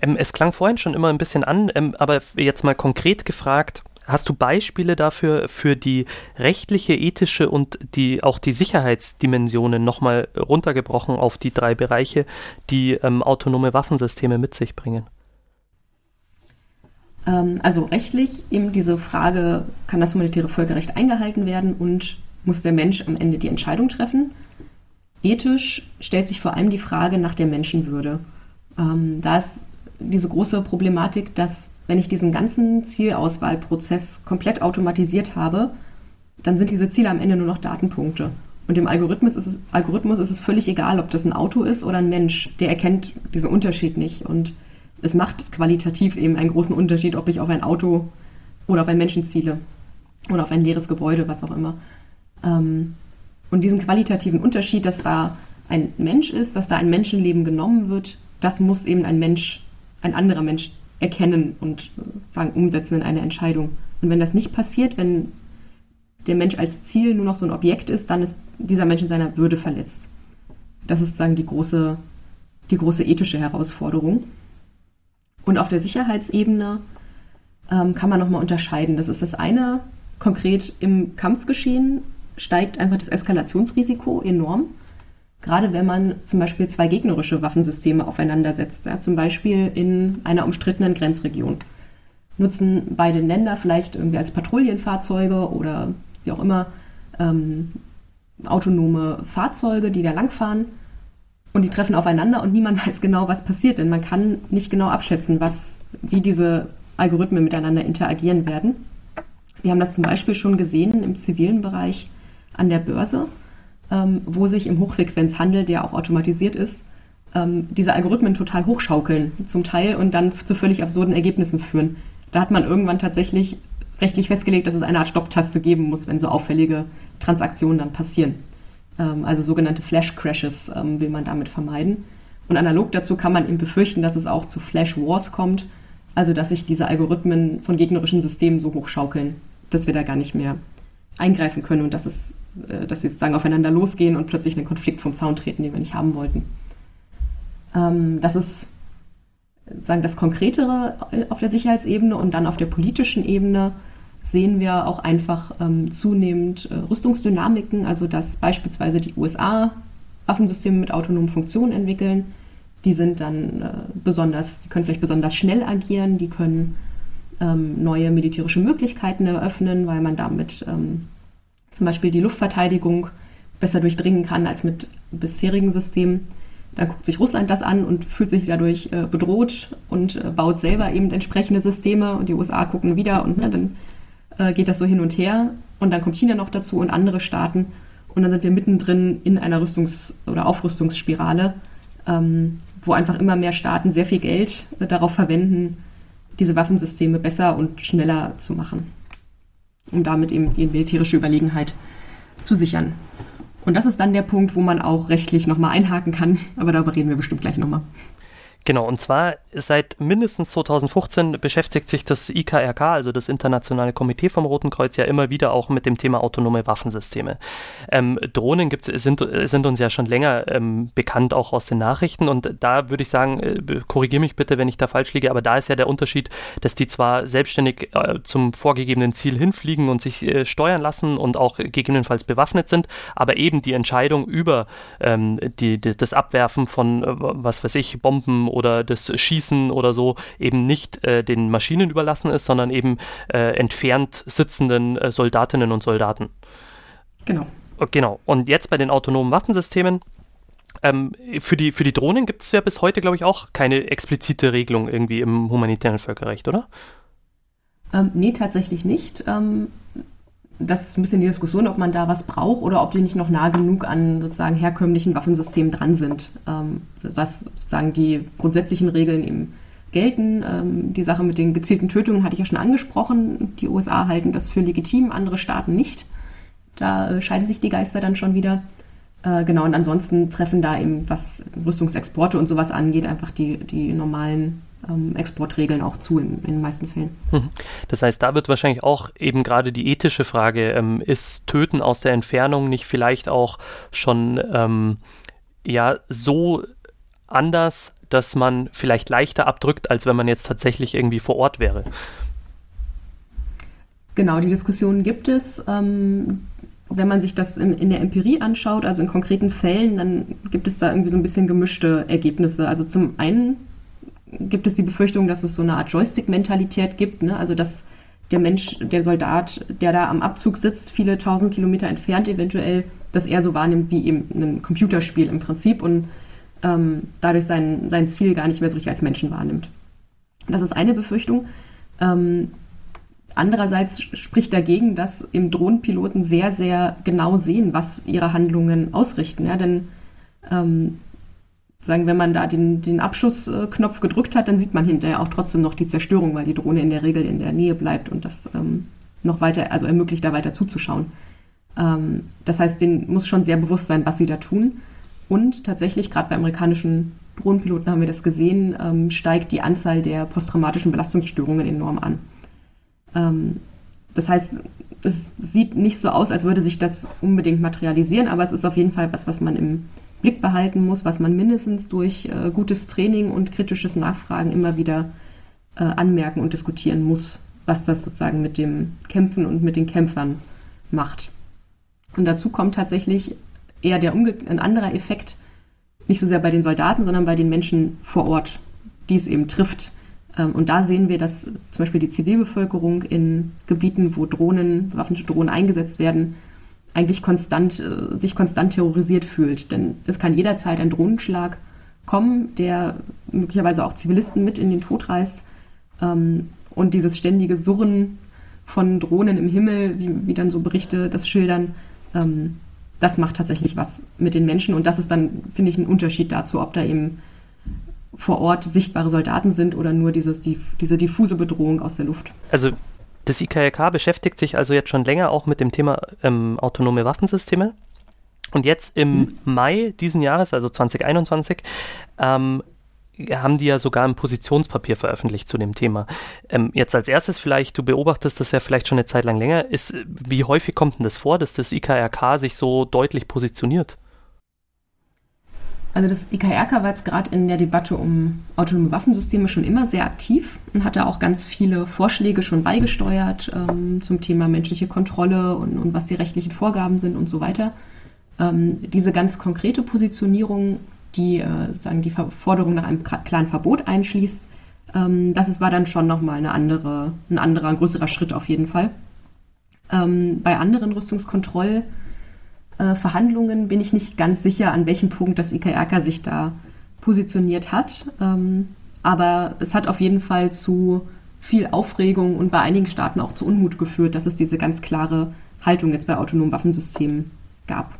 Ähm, es klang vorhin schon immer ein bisschen an, ähm, aber jetzt mal konkret gefragt, hast du Beispiele dafür für die rechtliche, ethische und die auch die Sicherheitsdimensionen nochmal runtergebrochen auf die drei Bereiche, die ähm, autonome Waffensysteme mit sich bringen? Ähm, also rechtlich eben diese Frage, kann das humanitäre Völkerrecht eingehalten werden und muss der Mensch am Ende die Entscheidung treffen? Ethisch stellt sich vor allem die Frage nach der Menschenwürde. Ähm, da ist diese große Problematik, dass wenn ich diesen ganzen Zielauswahlprozess komplett automatisiert habe, dann sind diese Ziele am Ende nur noch Datenpunkte. Und dem Algorithmus ist, es, Algorithmus ist es völlig egal, ob das ein Auto ist oder ein Mensch. Der erkennt diesen Unterschied nicht. Und es macht qualitativ eben einen großen Unterschied, ob ich auf ein Auto oder auf einen Menschen ziele. Oder auf ein leeres Gebäude, was auch immer. Ähm, und diesen qualitativen Unterschied, dass da ein Mensch ist, dass da ein Menschenleben genommen wird, das muss eben ein Mensch, ein anderer Mensch erkennen und sagen, umsetzen in eine Entscheidung. Und wenn das nicht passiert, wenn der Mensch als Ziel nur noch so ein Objekt ist, dann ist dieser Mensch in seiner Würde verletzt. Das ist sozusagen die große, die große ethische Herausforderung. Und auf der Sicherheitsebene ähm, kann man nochmal unterscheiden. Das ist das eine, konkret im Kampfgeschehen steigt einfach das Eskalationsrisiko enorm. Gerade wenn man zum Beispiel zwei gegnerische Waffensysteme aufeinandersetzt, ja, zum Beispiel in einer umstrittenen Grenzregion. Nutzen beide Länder vielleicht irgendwie als Patrouillenfahrzeuge oder wie auch immer ähm, autonome Fahrzeuge, die da langfahren und die treffen aufeinander und niemand weiß genau, was passiert, denn man kann nicht genau abschätzen, was, wie diese Algorithmen miteinander interagieren werden. Wir haben das zum Beispiel schon gesehen im zivilen Bereich an der Börse ähm, wo sich im Hochfrequenzhandel, der auch automatisiert ist, ähm, diese Algorithmen total hochschaukeln zum Teil und dann zu völlig absurden Ergebnissen führen. Da hat man irgendwann tatsächlich rechtlich festgelegt, dass es eine Art Stopptaste geben muss, wenn so auffällige Transaktionen dann passieren. Ähm, also sogenannte Flash-Crashes ähm, will man damit vermeiden. Und analog dazu kann man eben befürchten, dass es auch zu Flash-Wars kommt, also dass sich diese Algorithmen von gegnerischen Systemen so hochschaukeln, dass wir da gar nicht mehr eingreifen können und dass es äh, dass sie sozusagen aufeinander losgehen und plötzlich einen Konflikt vom Zaun treten, den wir nicht haben wollten. Ähm, das ist sagen das Konkretere auf der Sicherheitsebene und dann auf der politischen Ebene sehen wir auch einfach ähm, zunehmend äh, Rüstungsdynamiken, also dass beispielsweise die USA Waffensysteme mit autonomen Funktionen entwickeln. Die sind dann äh, besonders, die können vielleicht besonders schnell agieren, die können ähm, neue militärische Möglichkeiten eröffnen, weil man damit ähm, zum Beispiel die Luftverteidigung besser durchdringen kann als mit bisherigen Systemen. Da guckt sich Russland das an und fühlt sich dadurch äh, bedroht und äh, baut selber eben entsprechende Systeme und die USA gucken wieder und ne, dann äh, geht das so hin und her. Und dann kommt China noch dazu und andere Staaten. Und dann sind wir mittendrin in einer Rüstungs- oder Aufrüstungsspirale, ähm, wo einfach immer mehr Staaten sehr viel Geld äh, darauf verwenden, diese Waffensysteme besser und schneller zu machen um damit eben die militärische Überlegenheit zu sichern. Und das ist dann der Punkt, wo man auch rechtlich nochmal einhaken kann, aber darüber reden wir bestimmt gleich nochmal. Genau, und zwar seit mindestens 2015 beschäftigt sich das IKRK, also das Internationale Komitee vom Roten Kreuz, ja immer wieder auch mit dem Thema autonome Waffensysteme. Ähm, Drohnen gibt, sind, sind uns ja schon länger ähm, bekannt, auch aus den Nachrichten. Und da würde ich sagen, äh, korrigiere mich bitte, wenn ich da falsch liege, aber da ist ja der Unterschied, dass die zwar selbstständig äh, zum vorgegebenen Ziel hinfliegen und sich äh, steuern lassen und auch gegebenenfalls bewaffnet sind, aber eben die Entscheidung über ähm, die, die, das Abwerfen von, äh, was weiß ich, Bomben oder das Schießen oder so eben nicht äh, den Maschinen überlassen ist, sondern eben äh, entfernt sitzenden äh, Soldatinnen und Soldaten. Genau. Genau. Und jetzt bei den autonomen Waffensystemen ähm, für, die, für die Drohnen gibt es ja bis heute, glaube ich, auch keine explizite Regelung irgendwie im humanitären Völkerrecht, oder? Ähm, nee, tatsächlich nicht. Ähm, das ist ein bisschen die Diskussion, ob man da was braucht oder ob die nicht noch nah genug an sozusagen herkömmlichen Waffensystemen dran sind. Ähm, dass sozusagen die grundsätzlichen Regeln eben gelten. Ähm, die Sache mit den gezielten Tötungen hatte ich ja schon angesprochen. Die USA halten das für legitim, andere Staaten nicht. Da äh, scheiden sich die Geister dann schon wieder. Äh, genau, und ansonsten treffen da eben, was Rüstungsexporte und sowas angeht, einfach die, die normalen ähm, Exportregeln auch zu in, in, den meisten Fällen. Mhm. Das heißt, da wird wahrscheinlich auch eben gerade die ethische Frage, ähm, ist Töten aus der Entfernung nicht vielleicht auch schon ähm, ja so anders, dass man vielleicht leichter abdrückt, als wenn man jetzt tatsächlich irgendwie vor Ort wäre? Genau, die Diskussion gibt es. Ähm, wenn man sich das in, in, der Empirie anschaut, also in konkreten Fällen, dann gibt es da irgendwie so ein bisschen gemischte Ergebnisse. Also zum einen gibt es die Befürchtung, dass es so eine Art Joystick-Mentalität gibt, ne? also dass der Mensch, der Soldat, der da am Abzug sitzt, viele tausend Kilometer entfernt eventuell, das eher so wahrnimmt wie eben ein Computerspiel im Prinzip und ähm, dadurch sein, sein Ziel gar nicht mehr so richtig als Menschen wahrnimmt. Das ist eine Befürchtung. Ähm, andererseits spricht dagegen, dass im Drohnenpiloten sehr, sehr genau sehen, was ihre Handlungen ausrichten. Ja, denn ähm, sagen, wenn man da den, den Abschussknopf gedrückt hat, dann sieht man hinterher auch trotzdem noch die Zerstörung, weil die Drohne in der Regel in der Nähe bleibt und das ähm, noch weiter, also ermöglicht, da weiter zuzuschauen. Ähm, das heißt, denen muss schon sehr bewusst sein, was sie da tun. Und tatsächlich, gerade bei amerikanischen Drohnenpiloten haben wir das gesehen, ähm, steigt die Anzahl der posttraumatischen Belastungsstörungen enorm an. Ähm, das heißt, es sieht nicht so aus, als würde sich das unbedingt materialisieren, aber es ist auf jeden Fall was, was man im Blick behalten muss, was man mindestens durch äh, gutes Training und kritisches Nachfragen immer wieder äh, anmerken und diskutieren muss, was das sozusagen mit dem Kämpfen und mit den Kämpfern macht. Und dazu kommt tatsächlich eher der Umge ein anderer Effekt, nicht so sehr bei den Soldaten, sondern bei den Menschen vor Ort, die es eben trifft. Ähm, und da sehen wir, dass zum Beispiel die Zivilbevölkerung in Gebieten, wo Drohnen, bewaffnete Drohnen eingesetzt werden, eigentlich konstant, äh, sich konstant terrorisiert fühlt. Denn es kann jederzeit ein Drohnenschlag kommen, der möglicherweise auch Zivilisten mit in den Tod reißt. Ähm, und dieses ständige Surren von Drohnen im Himmel, wie, wie dann so Berichte das schildern, ähm, das macht tatsächlich was mit den Menschen. Und das ist dann, finde ich, ein Unterschied dazu, ob da eben vor Ort sichtbare Soldaten sind oder nur dieses, die, diese diffuse Bedrohung aus der Luft. Also das IKRK beschäftigt sich also jetzt schon länger auch mit dem Thema ähm, autonome Waffensysteme. Und jetzt im mhm. Mai diesen Jahres, also 2021, ähm, haben die ja sogar ein Positionspapier veröffentlicht zu dem Thema. Ähm, jetzt als erstes vielleicht, du beobachtest das ja vielleicht schon eine Zeit lang länger, ist, wie häufig kommt denn das vor, dass das IKRK sich so deutlich positioniert? Also das IKRK war jetzt gerade in der Debatte um autonome Waffensysteme schon immer sehr aktiv und hatte auch ganz viele Vorschläge schon beigesteuert ähm, zum Thema menschliche Kontrolle und, und, was die rechtlichen Vorgaben sind und so weiter. Ähm, diese ganz konkrete Positionierung, die äh, sagen die Forderung nach einem klaren Verbot einschließt, ähm, das ist, war dann schon nochmal eine andere, ein anderer, ein größerer Schritt auf jeden Fall. Ähm, bei anderen Rüstungskontroll äh, Verhandlungen bin ich nicht ganz sicher, an welchem Punkt das IKRK sich da positioniert hat. Ähm, aber es hat auf jeden Fall zu viel Aufregung und bei einigen Staaten auch zu Unmut geführt, dass es diese ganz klare Haltung jetzt bei autonomen Waffensystemen gab.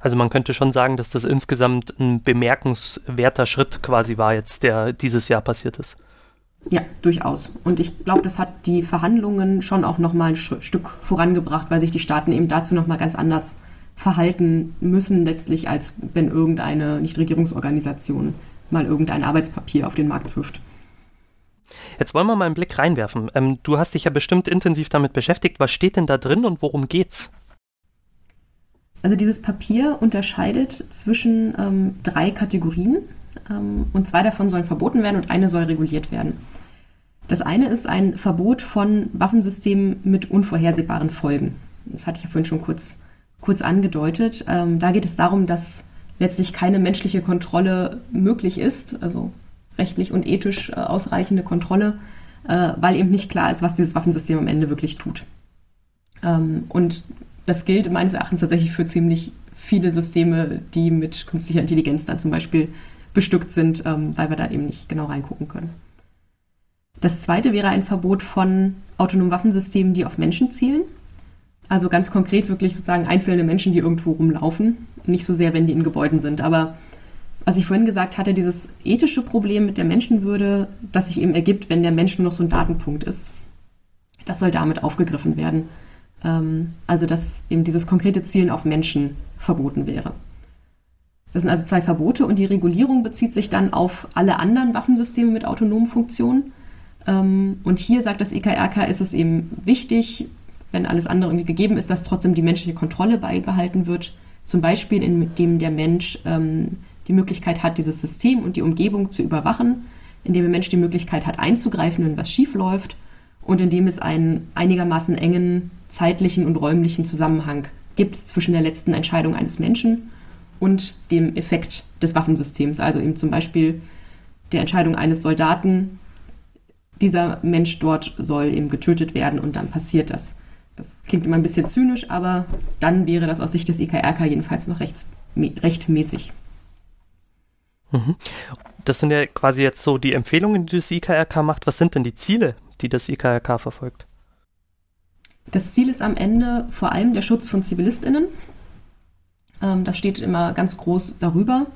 Also man könnte schon sagen, dass das insgesamt ein bemerkenswerter Schritt quasi war jetzt, der dieses Jahr passiert ist. Ja, durchaus. Und ich glaube, das hat die Verhandlungen schon auch nochmal ein Stück vorangebracht, weil sich die Staaten eben dazu nochmal ganz anders verhalten müssen, letztlich als wenn irgendeine Nichtregierungsorganisation mal irgendein Arbeitspapier auf den Markt wirft. Jetzt wollen wir mal einen Blick reinwerfen. Ähm, du hast dich ja bestimmt intensiv damit beschäftigt. Was steht denn da drin und worum geht's? Also dieses Papier unterscheidet zwischen ähm, drei Kategorien ähm, und zwei davon sollen verboten werden und eine soll reguliert werden. Das eine ist ein Verbot von Waffensystemen mit unvorhersehbaren Folgen. Das hatte ich ja vorhin schon kurz kurz angedeutet. Ähm, da geht es darum, dass letztlich keine menschliche Kontrolle möglich ist, also rechtlich und ethisch äh, ausreichende Kontrolle, äh, weil eben nicht klar ist, was dieses Waffensystem am Ende wirklich tut. Ähm, und das gilt meines Erachtens tatsächlich für ziemlich viele Systeme, die mit künstlicher Intelligenz dann zum Beispiel bestückt sind, ähm, weil wir da eben nicht genau reingucken können. Das zweite wäre ein Verbot von autonomen Waffensystemen, die auf Menschen zielen. Also ganz konkret wirklich sozusagen einzelne Menschen, die irgendwo rumlaufen. Nicht so sehr, wenn die in Gebäuden sind. Aber was ich vorhin gesagt hatte, dieses ethische Problem mit der Menschenwürde, das sich eben ergibt, wenn der Mensch nur noch so ein Datenpunkt ist, das soll damit aufgegriffen werden. Ähm, also dass eben dieses konkrete Zielen auf Menschen verboten wäre. Das sind also zwei Verbote und die Regulierung bezieht sich dann auf alle anderen Waffensysteme mit autonomen Funktionen. Ähm, und hier sagt das EKRK, ist es eben wichtig, wenn alles andere irgendwie gegeben ist, dass trotzdem die menschliche Kontrolle beibehalten wird. Zum Beispiel, indem der Mensch ähm, die Möglichkeit hat, dieses System und die Umgebung zu überwachen, indem der Mensch die Möglichkeit hat, einzugreifen, wenn was schief läuft und indem es einen einigermaßen engen zeitlichen und räumlichen Zusammenhang gibt zwischen der letzten Entscheidung eines Menschen und dem Effekt des Waffensystems. Also eben zum Beispiel der Entscheidung eines Soldaten, dieser Mensch dort soll eben getötet werden und dann passiert das. Das klingt immer ein bisschen zynisch, aber dann wäre das aus Sicht des IKRK jedenfalls noch rechts, rechtmäßig. Mhm. Das sind ja quasi jetzt so die Empfehlungen, die das IKRK macht. Was sind denn die Ziele, die das IKRK verfolgt? Das Ziel ist am Ende vor allem der Schutz von ZivilistInnen. Ähm, das steht immer ganz groß darüber.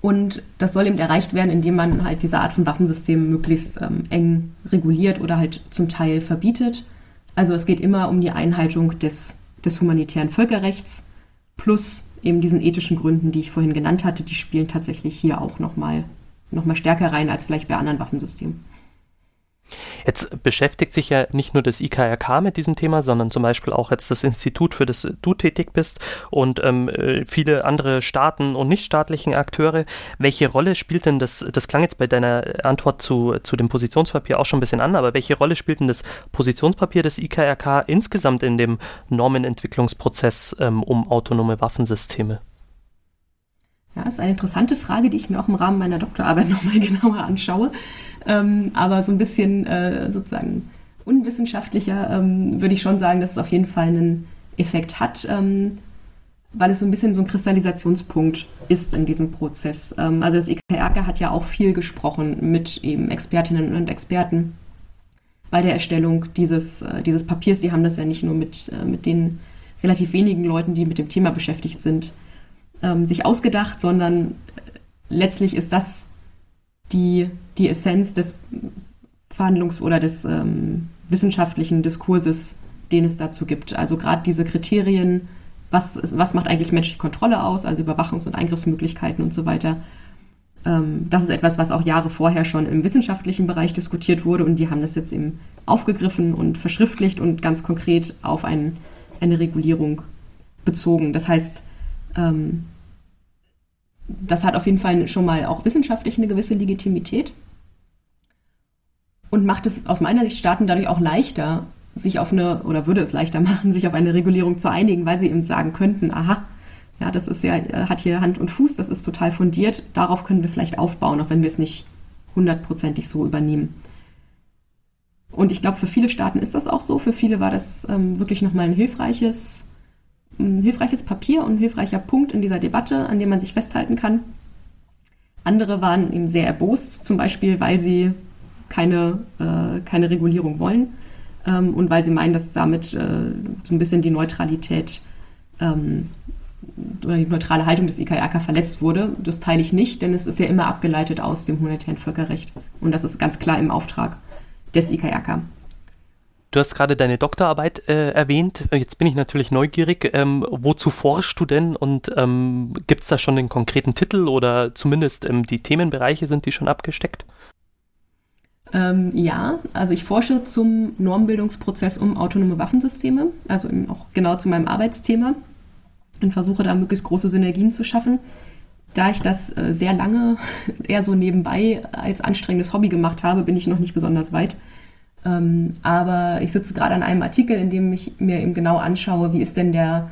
Und das soll eben erreicht werden, indem man halt diese Art von Waffensystemen möglichst ähm, eng reguliert oder halt zum Teil verbietet. Also es geht immer um die Einhaltung des, des humanitären Völkerrechts plus eben diesen ethischen Gründen, die ich vorhin genannt hatte, die spielen tatsächlich hier auch nochmal noch mal stärker rein als vielleicht bei anderen Waffensystemen. Jetzt beschäftigt sich ja nicht nur das IKRK mit diesem Thema, sondern zum Beispiel auch jetzt das Institut, für das du tätig bist und ähm, äh, viele andere Staaten und nichtstaatlichen Akteure. Welche Rolle spielt denn das, das klang jetzt bei deiner Antwort zu, zu dem Positionspapier auch schon ein bisschen an, aber welche Rolle spielt denn das Positionspapier des IKRK insgesamt in dem Normenentwicklungsprozess ähm, um autonome Waffensysteme? Ja, das ist eine interessante Frage, die ich mir auch im Rahmen meiner Doktorarbeit nochmal genauer anschaue. Ähm, aber so ein bisschen äh, sozusagen unwissenschaftlicher ähm, würde ich schon sagen, dass es auf jeden Fall einen Effekt hat, ähm, weil es so ein bisschen so ein Kristallisationspunkt ist in diesem Prozess. Ähm, also das IKRK hat ja auch viel gesprochen mit eben Expertinnen und Experten bei der Erstellung dieses, äh, dieses Papiers. Die haben das ja nicht nur mit, äh, mit den relativ wenigen Leuten, die mit dem Thema beschäftigt sind, ähm, sich ausgedacht, sondern letztlich ist das die, die Essenz des Verhandlungs- oder des ähm, wissenschaftlichen Diskurses, den es dazu gibt. Also gerade diese Kriterien, was, was macht eigentlich menschliche Kontrolle aus, also Überwachungs- und Eingriffsmöglichkeiten und so weiter. Ähm, das ist etwas, was auch Jahre vorher schon im wissenschaftlichen Bereich diskutiert wurde und die haben das jetzt eben aufgegriffen und verschriftlicht und ganz konkret auf ein, eine Regulierung bezogen. Das heißt, ähm, das hat auf jeden Fall schon mal auch wissenschaftlich eine gewisse Legitimität und macht es aus meiner Sicht Staaten dadurch auch leichter, sich auf eine, oder würde es leichter machen, sich auf eine Regulierung zu einigen, weil sie eben sagen könnten, aha, ja, das ist ja, hat hier Hand und Fuß, das ist total fundiert, darauf können wir vielleicht aufbauen, auch wenn wir es nicht hundertprozentig so übernehmen. Und ich glaube, für viele Staaten ist das auch so. Für viele war das ähm, wirklich nochmal ein hilfreiches ein hilfreiches Papier und ein hilfreicher Punkt in dieser Debatte, an dem man sich festhalten kann. Andere waren eben sehr erbost, zum Beispiel, weil sie keine, äh, keine Regulierung wollen ähm, und weil sie meinen, dass damit äh, so ein bisschen die Neutralität ähm, oder die neutrale Haltung des IKRK verletzt wurde. Das teile ich nicht, denn es ist ja immer abgeleitet aus dem humanitären Völkerrecht und das ist ganz klar im Auftrag des IKRK. Du hast gerade deine Doktorarbeit äh, erwähnt. Jetzt bin ich natürlich neugierig. Ähm, wozu forschst du denn und ähm, gibt es da schon den konkreten Titel oder zumindest ähm, die Themenbereiche sind die schon abgesteckt? Ähm, ja, also ich forsche zum Normbildungsprozess um autonome Waffensysteme, also auch genau zu meinem Arbeitsthema und versuche da möglichst große Synergien zu schaffen. Da ich das äh, sehr lange eher so nebenbei als anstrengendes Hobby gemacht habe, bin ich noch nicht besonders weit. Ähm, aber ich sitze gerade an einem Artikel, in dem ich mir eben genau anschaue, wie ist denn der,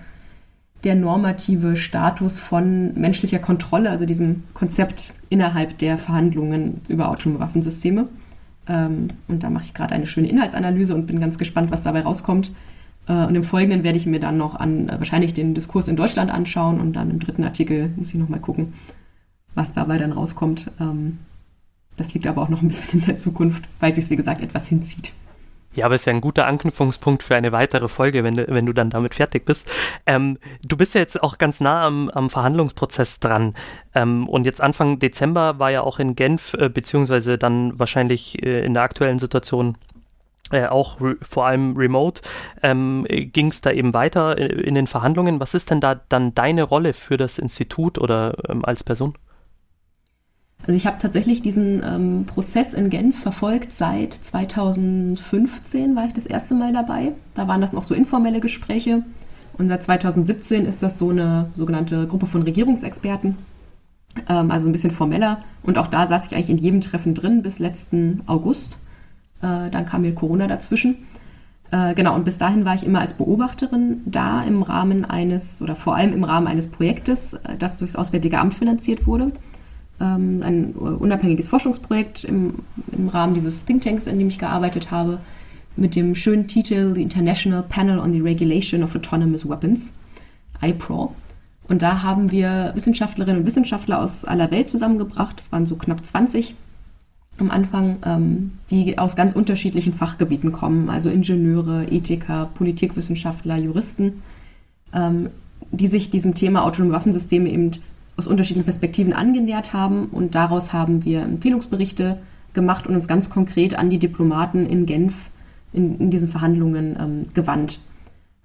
der normative Status von menschlicher Kontrolle, also diesem Konzept innerhalb der Verhandlungen über autonome Waffensysteme. Ähm, und da mache ich gerade eine schöne Inhaltsanalyse und bin ganz gespannt, was dabei rauskommt. Äh, und im Folgenden werde ich mir dann noch an äh, wahrscheinlich den Diskurs in Deutschland anschauen und dann im dritten Artikel muss ich nochmal gucken, was dabei dann rauskommt. Ähm, das liegt aber auch noch ein bisschen in der Zukunft, weil sich es, wie gesagt, etwas hinzieht. Ja, aber es ist ja ein guter Anknüpfungspunkt für eine weitere Folge, wenn du, wenn du dann damit fertig bist. Ähm, du bist ja jetzt auch ganz nah am, am Verhandlungsprozess dran. Ähm, und jetzt Anfang Dezember war ja auch in Genf, äh, beziehungsweise dann wahrscheinlich äh, in der aktuellen Situation äh, auch vor allem remote, ähm, ging es da eben weiter in, in, den Verhandlungen. Was ist denn da dann deine Rolle für das Institut oder ähm, als Person? Also ich habe tatsächlich diesen ähm, Prozess in Genf verfolgt. Seit 2015 war ich das erste Mal dabei. Da waren das noch so informelle Gespräche. Und seit 2017 ist das so eine sogenannte Gruppe von Regierungsexperten, ähm, also ein bisschen formeller. Und auch da saß ich eigentlich in jedem Treffen drin bis letzten August. Äh, dann kam mir Corona dazwischen. Äh, genau, und bis dahin war ich immer als Beobachterin da im Rahmen eines oder vor allem im Rahmen eines Projektes, äh, das durchs Auswärtige Amt finanziert wurde. Ähm, ein unabhängiges Forschungsprojekt im, im Rahmen dieses Thinktanks, in dem ich gearbeitet habe, mit dem schönen Titel The International Panel on the Regulation of Autonomous Weapons, IPRO. Und da haben wir Wissenschaftlerinnen und Wissenschaftler aus aller Welt zusammengebracht. Das waren so knapp 20 am Anfang, ähm, die aus ganz unterschiedlichen Fachgebieten kommen, also Ingenieure, Ethiker, Politikwissenschaftler, Juristen, ähm, die sich diesem Thema autonome Waffensysteme eben aus unterschiedlichen Perspektiven angenähert haben. Und daraus haben wir Empfehlungsberichte gemacht und uns ganz konkret an die Diplomaten in Genf in, in diesen Verhandlungen ähm, gewandt.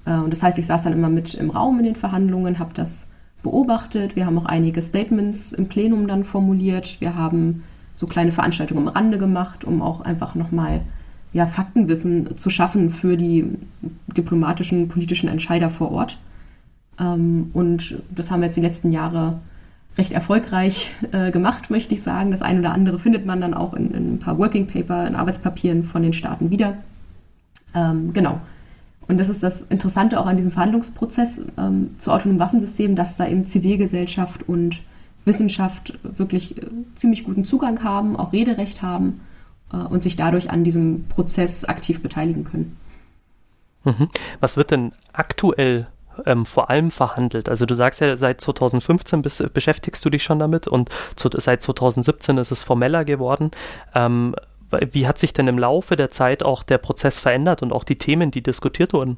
Äh, und das heißt, ich saß dann immer mit im Raum in den Verhandlungen, habe das beobachtet. Wir haben auch einige Statements im Plenum dann formuliert. Wir haben so kleine Veranstaltungen am Rande gemacht, um auch einfach nochmal ja, Faktenwissen zu schaffen für die diplomatischen, politischen Entscheider vor Ort. Ähm, und das haben wir jetzt die letzten Jahre recht erfolgreich äh, gemacht, möchte ich sagen. Das eine oder andere findet man dann auch in, in ein paar Working Paper, in Arbeitspapieren von den Staaten wieder. Ähm, genau. Und das ist das Interessante auch an diesem Verhandlungsprozess ähm, zu autonomen Waffensystemen, dass da eben Zivilgesellschaft und Wissenschaft wirklich äh, ziemlich guten Zugang haben, auch Rederecht haben äh, und sich dadurch an diesem Prozess aktiv beteiligen können. Mhm. Was wird denn aktuell ähm, vor allem verhandelt? Also du sagst ja, seit 2015 bis, beschäftigst du dich schon damit und zu, seit 2017 ist es formeller geworden. Ähm, wie hat sich denn im Laufe der Zeit auch der Prozess verändert und auch die Themen, die diskutiert wurden?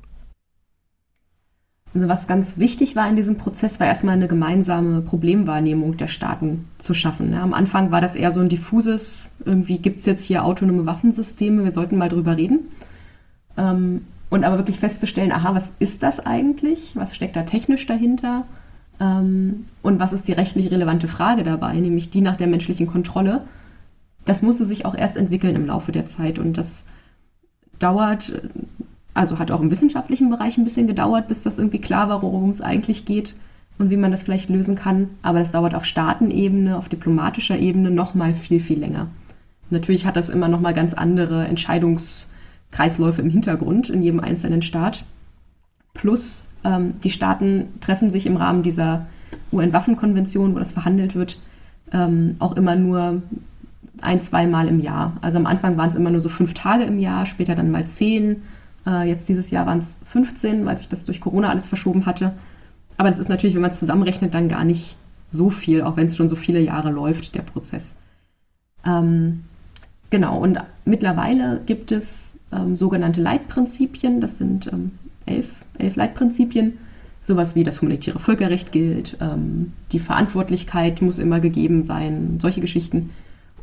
Also was ganz wichtig war in diesem Prozess, war erstmal eine gemeinsame Problemwahrnehmung der Staaten zu schaffen. Ja, am Anfang war das eher so ein diffuses, irgendwie gibt es jetzt hier autonome Waffensysteme, wir sollten mal drüber reden. Ähm, und aber wirklich festzustellen, aha, was ist das eigentlich? Was steckt da technisch dahinter? Ähm, und was ist die rechtlich relevante Frage dabei, nämlich die nach der menschlichen Kontrolle? Das musste sich auch erst entwickeln im Laufe der Zeit und das dauert also hat auch im wissenschaftlichen Bereich ein bisschen gedauert, bis das irgendwie klar war, worum es eigentlich geht und wie man das vielleicht lösen kann. Aber das dauert auf Staatenebene, auf diplomatischer Ebene noch mal viel, viel länger. Natürlich hat das immer noch mal ganz andere Entscheidungskreisläufe im Hintergrund in jedem einzelnen Staat. Plus ähm, die Staaten treffen sich im Rahmen dieser UN-Waffenkonvention, wo das verhandelt wird, ähm, auch immer nur ein, zwei Mal im Jahr. Also am Anfang waren es immer nur so fünf Tage im Jahr, später dann mal zehn äh, jetzt dieses Jahr waren es 15, weil sich das durch Corona alles verschoben hatte. Aber das ist natürlich, wenn man es zusammenrechnet, dann gar nicht so viel, auch wenn es schon so viele Jahre läuft, der Prozess. Ähm, genau, und mittlerweile gibt es ähm, sogenannte Leitprinzipien, das sind ähm, elf, elf Leitprinzipien, sowas wie das humanitäre Völkerrecht gilt, ähm, die Verantwortlichkeit muss immer gegeben sein, solche Geschichten.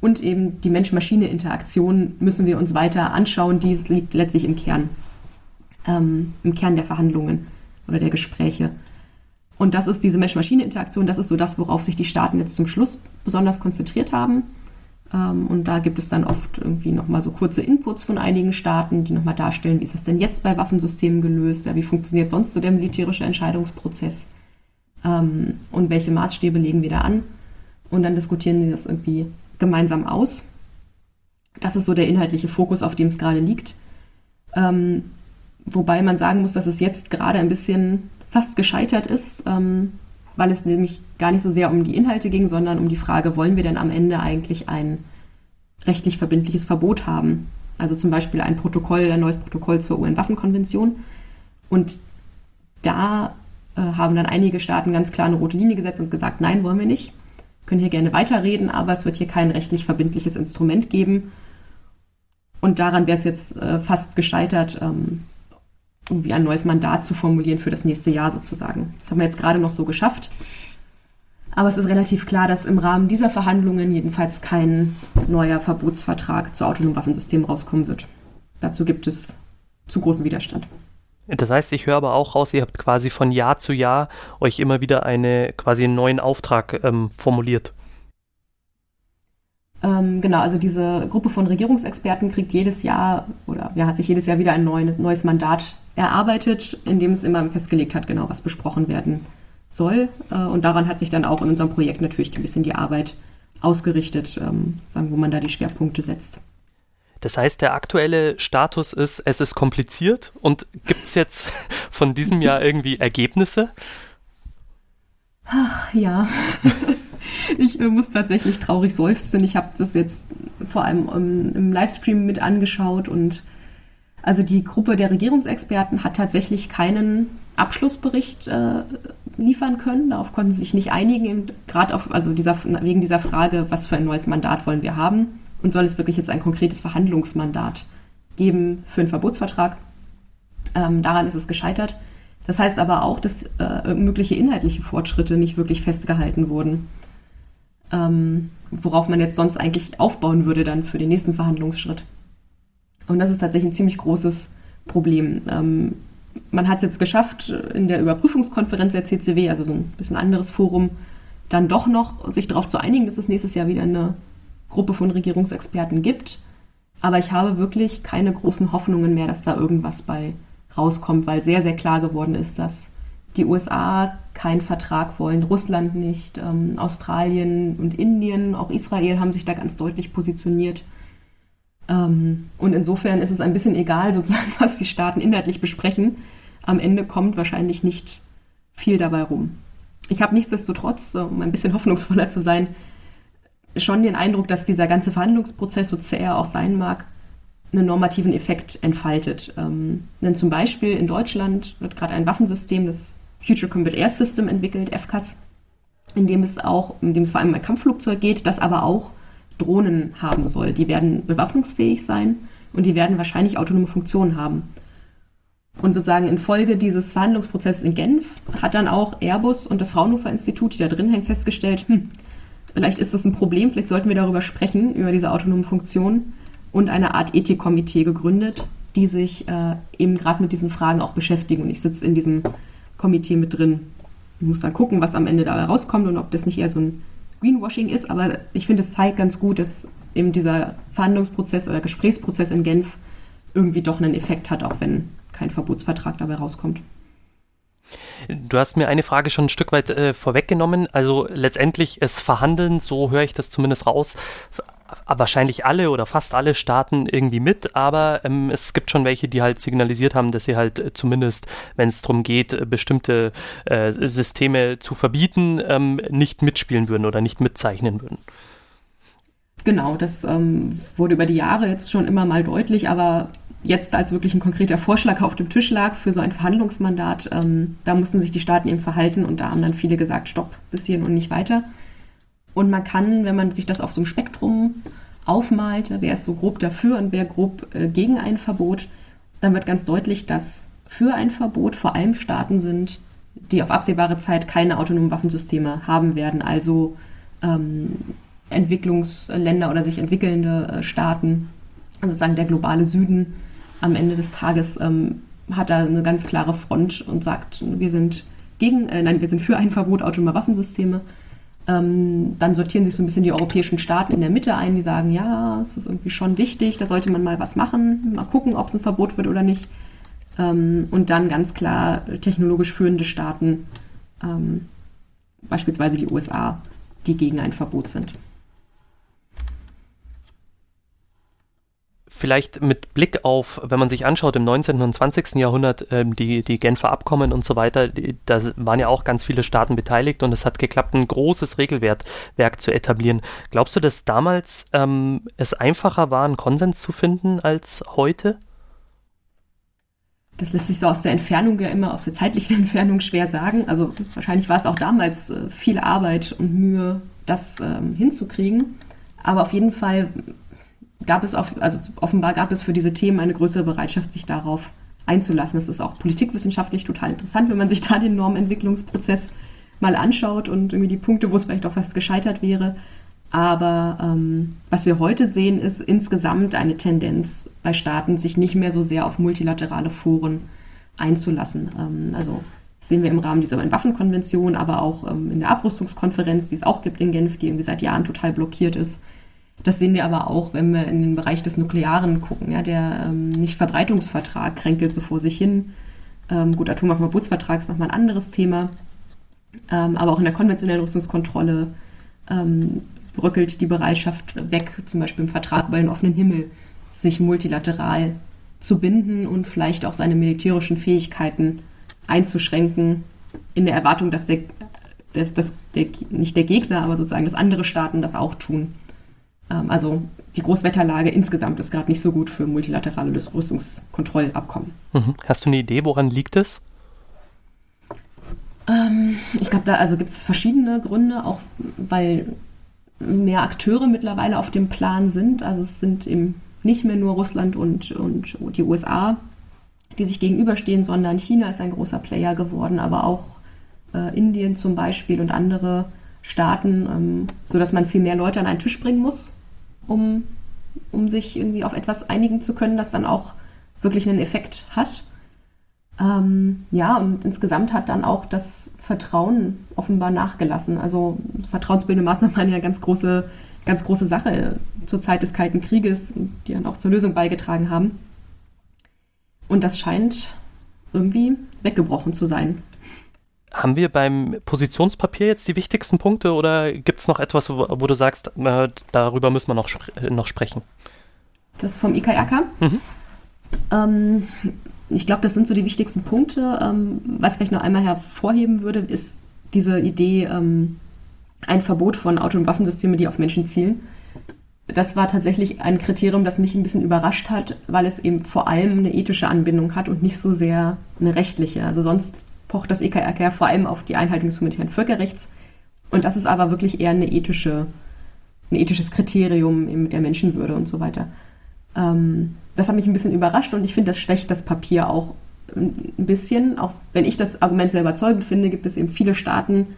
Und eben die Mensch-Maschine-Interaktion müssen wir uns weiter anschauen, die liegt letztlich im Kern ähm, im Kern der Verhandlungen oder der Gespräche. Und das ist diese Mensch-Maschine-Interaktion, das ist so das, worauf sich die Staaten jetzt zum Schluss besonders konzentriert haben. Ähm, und da gibt es dann oft irgendwie nochmal so kurze Inputs von einigen Staaten, die nochmal darstellen, wie ist das denn jetzt bei Waffensystemen gelöst, ja, wie funktioniert sonst so der militärische Entscheidungsprozess ähm, und welche Maßstäbe legen wir da an. Und dann diskutieren sie das irgendwie gemeinsam aus. Das ist so der inhaltliche Fokus, auf dem es gerade liegt. Ähm, Wobei man sagen muss, dass es jetzt gerade ein bisschen fast gescheitert ist, weil es nämlich gar nicht so sehr um die Inhalte ging, sondern um die Frage, wollen wir denn am Ende eigentlich ein rechtlich verbindliches Verbot haben? Also zum Beispiel ein Protokoll, ein neues Protokoll zur UN-Waffenkonvention. Und da äh, haben dann einige Staaten ganz klar eine rote Linie gesetzt und gesagt, nein, wollen wir nicht. Können hier gerne weiterreden, aber es wird hier kein rechtlich verbindliches Instrument geben. Und daran wäre es jetzt äh, fast gescheitert, ähm, irgendwie ein neues Mandat zu formulieren für das nächste Jahr sozusagen. Das haben wir jetzt gerade noch so geschafft. Aber es ist relativ klar, dass im Rahmen dieser Verhandlungen jedenfalls kein neuer Verbotsvertrag zu autonomen Waffensystemen rauskommen wird. dazu gibt es zu großen Widerstand. Das heißt, ich höre aber auch raus, ihr habt quasi von Jahr zu Jahr euch immer wieder eine quasi einen neuen Auftrag ähm, formuliert. Ähm, genau, also diese Gruppe von Regierungsexperten kriegt jedes Jahr oder ja, hat sich jedes Jahr wieder ein neues, neues Mandat erarbeitet, in dem es immer festgelegt hat, genau was besprochen werden soll. Äh, und daran hat sich dann auch in unserem Projekt natürlich ein bisschen die Arbeit ausgerichtet, ähm, sagen, wo man da die Schwerpunkte setzt. Das heißt, der aktuelle Status ist, es ist kompliziert und gibt es jetzt von diesem Jahr irgendwie Ergebnisse? Ach ja. ich äh, muss tatsächlich traurig seufzen. Ich habe das jetzt vor allem im, im Livestream mit angeschaut und also die Gruppe der Regierungsexperten hat tatsächlich keinen Abschlussbericht äh, liefern können. Darauf konnten sie sich nicht einigen, gerade also dieser, wegen dieser Frage, was für ein neues Mandat wollen wir haben und soll es wirklich jetzt ein konkretes Verhandlungsmandat geben für einen Verbotsvertrag. Ähm, daran ist es gescheitert. Das heißt aber auch, dass äh, mögliche inhaltliche Fortschritte nicht wirklich festgehalten wurden, ähm, worauf man jetzt sonst eigentlich aufbauen würde dann für den nächsten Verhandlungsschritt. Und das ist tatsächlich ein ziemlich großes Problem. Ähm, man hat es jetzt geschafft, in der Überprüfungskonferenz der CCW, also so ein bisschen anderes Forum, dann doch noch sich darauf zu einigen, dass es nächstes Jahr wieder eine Gruppe von Regierungsexperten gibt. Aber ich habe wirklich keine großen Hoffnungen mehr, dass da irgendwas bei rauskommt, weil sehr, sehr klar geworden ist, dass die USA keinen Vertrag wollen, Russland nicht, ähm, Australien und Indien, auch Israel haben sich da ganz deutlich positioniert. Ähm, und insofern ist es ein bisschen egal, sozusagen, was die Staaten inhaltlich besprechen. Am Ende kommt wahrscheinlich nicht viel dabei rum. Ich habe nichtsdestotrotz, um ein bisschen hoffnungsvoller zu sein, schon den Eindruck, dass dieser ganze Verhandlungsprozess, so zäh er auch sein mag, einen normativen Effekt entfaltet. Ähm, denn zum Beispiel in Deutschland wird gerade ein Waffensystem, das Future Combat Air System entwickelt, FCAS, in dem es auch, in dem es vor allem um ein Kampfflugzeug geht, das aber auch Drohnen haben soll. Die werden bewaffnungsfähig sein und die werden wahrscheinlich autonome Funktionen haben. Und sozusagen infolge dieses Verhandlungsprozesses in Genf hat dann auch Airbus und das Fraunhofer Institut, die da drin hängen, festgestellt, hm, vielleicht ist das ein Problem, vielleicht sollten wir darüber sprechen, über diese autonomen Funktionen und eine Art Ethikkomitee gegründet, die sich äh, eben gerade mit diesen Fragen auch beschäftigen. Und ich sitze in diesem Komitee mit drin. Ich muss dann gucken, was am Ende dabei rauskommt und ob das nicht eher so ein Greenwashing ist, aber ich finde, es zeigt ganz gut, dass eben dieser Verhandlungsprozess oder Gesprächsprozess in Genf irgendwie doch einen Effekt hat, auch wenn kein Verbotsvertrag dabei rauskommt. Du hast mir eine Frage schon ein Stück weit äh, vorweggenommen. Also letztendlich es verhandeln, so höre ich das zumindest raus, wahrscheinlich alle oder fast alle Staaten irgendwie mit, aber ähm, es gibt schon welche, die halt signalisiert haben, dass sie halt äh, zumindest, wenn es darum geht, äh, bestimmte äh, Systeme zu verbieten, ähm, nicht mitspielen würden oder nicht mitzeichnen würden. Genau, das ähm, wurde über die Jahre jetzt schon immer mal deutlich, aber jetzt als wirklich ein konkreter Vorschlag auf dem Tisch lag für so ein Verhandlungsmandat, ähm, da mussten sich die Staaten eben verhalten und da haben dann viele gesagt, stopp, bis hierhin und nicht weiter. Und man kann, wenn man sich das auf so einem Spektrum aufmalt, wer ist so grob dafür und wer grob äh, gegen ein Verbot, dann wird ganz deutlich, dass für ein Verbot vor allem Staaten sind, die auf absehbare Zeit keine autonomen Waffensysteme haben werden, also ähm, Entwicklungsländer oder sich entwickelnde äh, Staaten, also sozusagen der globale Süden am Ende des Tages ähm, hat da eine ganz klare Front und sagt, wir sind gegen, äh, nein, wir sind für ein Verbot autonomer Waffensysteme. Ähm, dann sortieren sich so ein bisschen die europäischen Staaten in der Mitte ein, die sagen, ja, es ist irgendwie schon wichtig, da sollte man mal was machen, mal gucken, ob es ein Verbot wird oder nicht. Ähm, und dann ganz klar technologisch führende Staaten, ähm, beispielsweise die USA, die gegen ein Verbot sind. Vielleicht mit Blick auf, wenn man sich anschaut, im 19. und 20. Jahrhundert, ähm, die, die Genfer Abkommen und so weiter, die, da waren ja auch ganz viele Staaten beteiligt und es hat geklappt, ein großes Regelwerk zu etablieren. Glaubst du, dass damals ähm, es einfacher war, einen Konsens zu finden als heute? Das lässt sich so aus der Entfernung ja immer, aus der zeitlichen Entfernung schwer sagen. Also wahrscheinlich war es auch damals äh, viel Arbeit und Mühe, das ähm, hinzukriegen. Aber auf jeden Fall gab es auf, also offenbar gab es für diese Themen eine größere Bereitschaft, sich darauf einzulassen. Das ist auch politikwissenschaftlich total interessant, wenn man sich da den Normentwicklungsprozess mal anschaut und irgendwie die Punkte, wo es vielleicht auch fast gescheitert wäre. Aber ähm, was wir heute sehen, ist insgesamt eine Tendenz bei Staaten, sich nicht mehr so sehr auf multilaterale Foren einzulassen. Ähm, also sehen wir im Rahmen dieser Waffenkonvention, aber auch ähm, in der Abrüstungskonferenz, die es auch gibt in Genf, die irgendwie seit Jahren total blockiert ist. Das sehen wir aber auch, wenn wir in den Bereich des Nuklearen gucken. Ja, der ähm, Nichtverbreitungsvertrag kränkelt so vor sich hin. Ähm, gut, Atomwaffenverbotsvertrag ist nochmal ein anderes Thema. Ähm, aber auch in der konventionellen Rüstungskontrolle ähm, bröckelt die Bereitschaft weg, zum Beispiel im Vertrag über den offenen Himmel, sich multilateral zu binden und vielleicht auch seine militärischen Fähigkeiten einzuschränken, in der Erwartung, dass der, dass, dass der nicht der Gegner, aber sozusagen, dass andere Staaten das auch tun. Ähm, also die Großwetterlage insgesamt ist gerade nicht so gut für multilaterale Rüstungskontrollabkommen. Mhm. Hast du eine Idee, woran liegt es? Ähm, ich glaube, da also gibt es verschiedene Gründe, auch weil mehr Akteure mittlerweile auf dem Plan sind. Also es sind eben nicht mehr nur Russland und, und die USA, die sich gegenüberstehen, sondern China ist ein großer Player geworden, aber auch äh, Indien zum Beispiel und andere Staaten, ähm, sodass man viel mehr Leute an einen Tisch bringen muss, um, um sich irgendwie auf etwas einigen zu können, das dann auch wirklich einen Effekt hat. Ähm, ja, und insgesamt hat dann auch das Vertrauen offenbar nachgelassen. Also vertrauensbildende Maßnahmen waren ja ganz große, ganz große Sache zur Zeit des Kalten Krieges, die dann auch zur Lösung beigetragen haben. Und das scheint irgendwie weggebrochen zu sein. Haben wir beim Positionspapier jetzt die wichtigsten Punkte oder gibt es noch etwas, wo, wo, du sagst, äh, darüber müssen wir noch, spre noch sprechen? Das vom IKRK? Mhm. Ähm, ich glaube, das sind so die wichtigsten Punkte. Ähm, was ich vielleicht noch einmal hervorheben würde, ist diese Idee, ähm, ein Verbot von Auto- und Waffensystemen, die auf Menschen zielen. Das war tatsächlich ein Kriterium, das mich ein bisschen überrascht hat, weil es eben vor allem eine ethische Anbindung hat und nicht so sehr eine rechtliche. Also sonst pocht das EKRK vor allem auf die Einhaltung des humanitären Völkerrechts. Und das ist aber wirklich eher eine ethische, ein ethisches Kriterium mit der Menschenwürde und so weiter. Ähm, das hat mich ein bisschen überrascht und ich finde, das schwächt das Papier auch ein bisschen. Auch wenn ich das Argument sehr überzeugend finde, gibt es eben viele Staaten,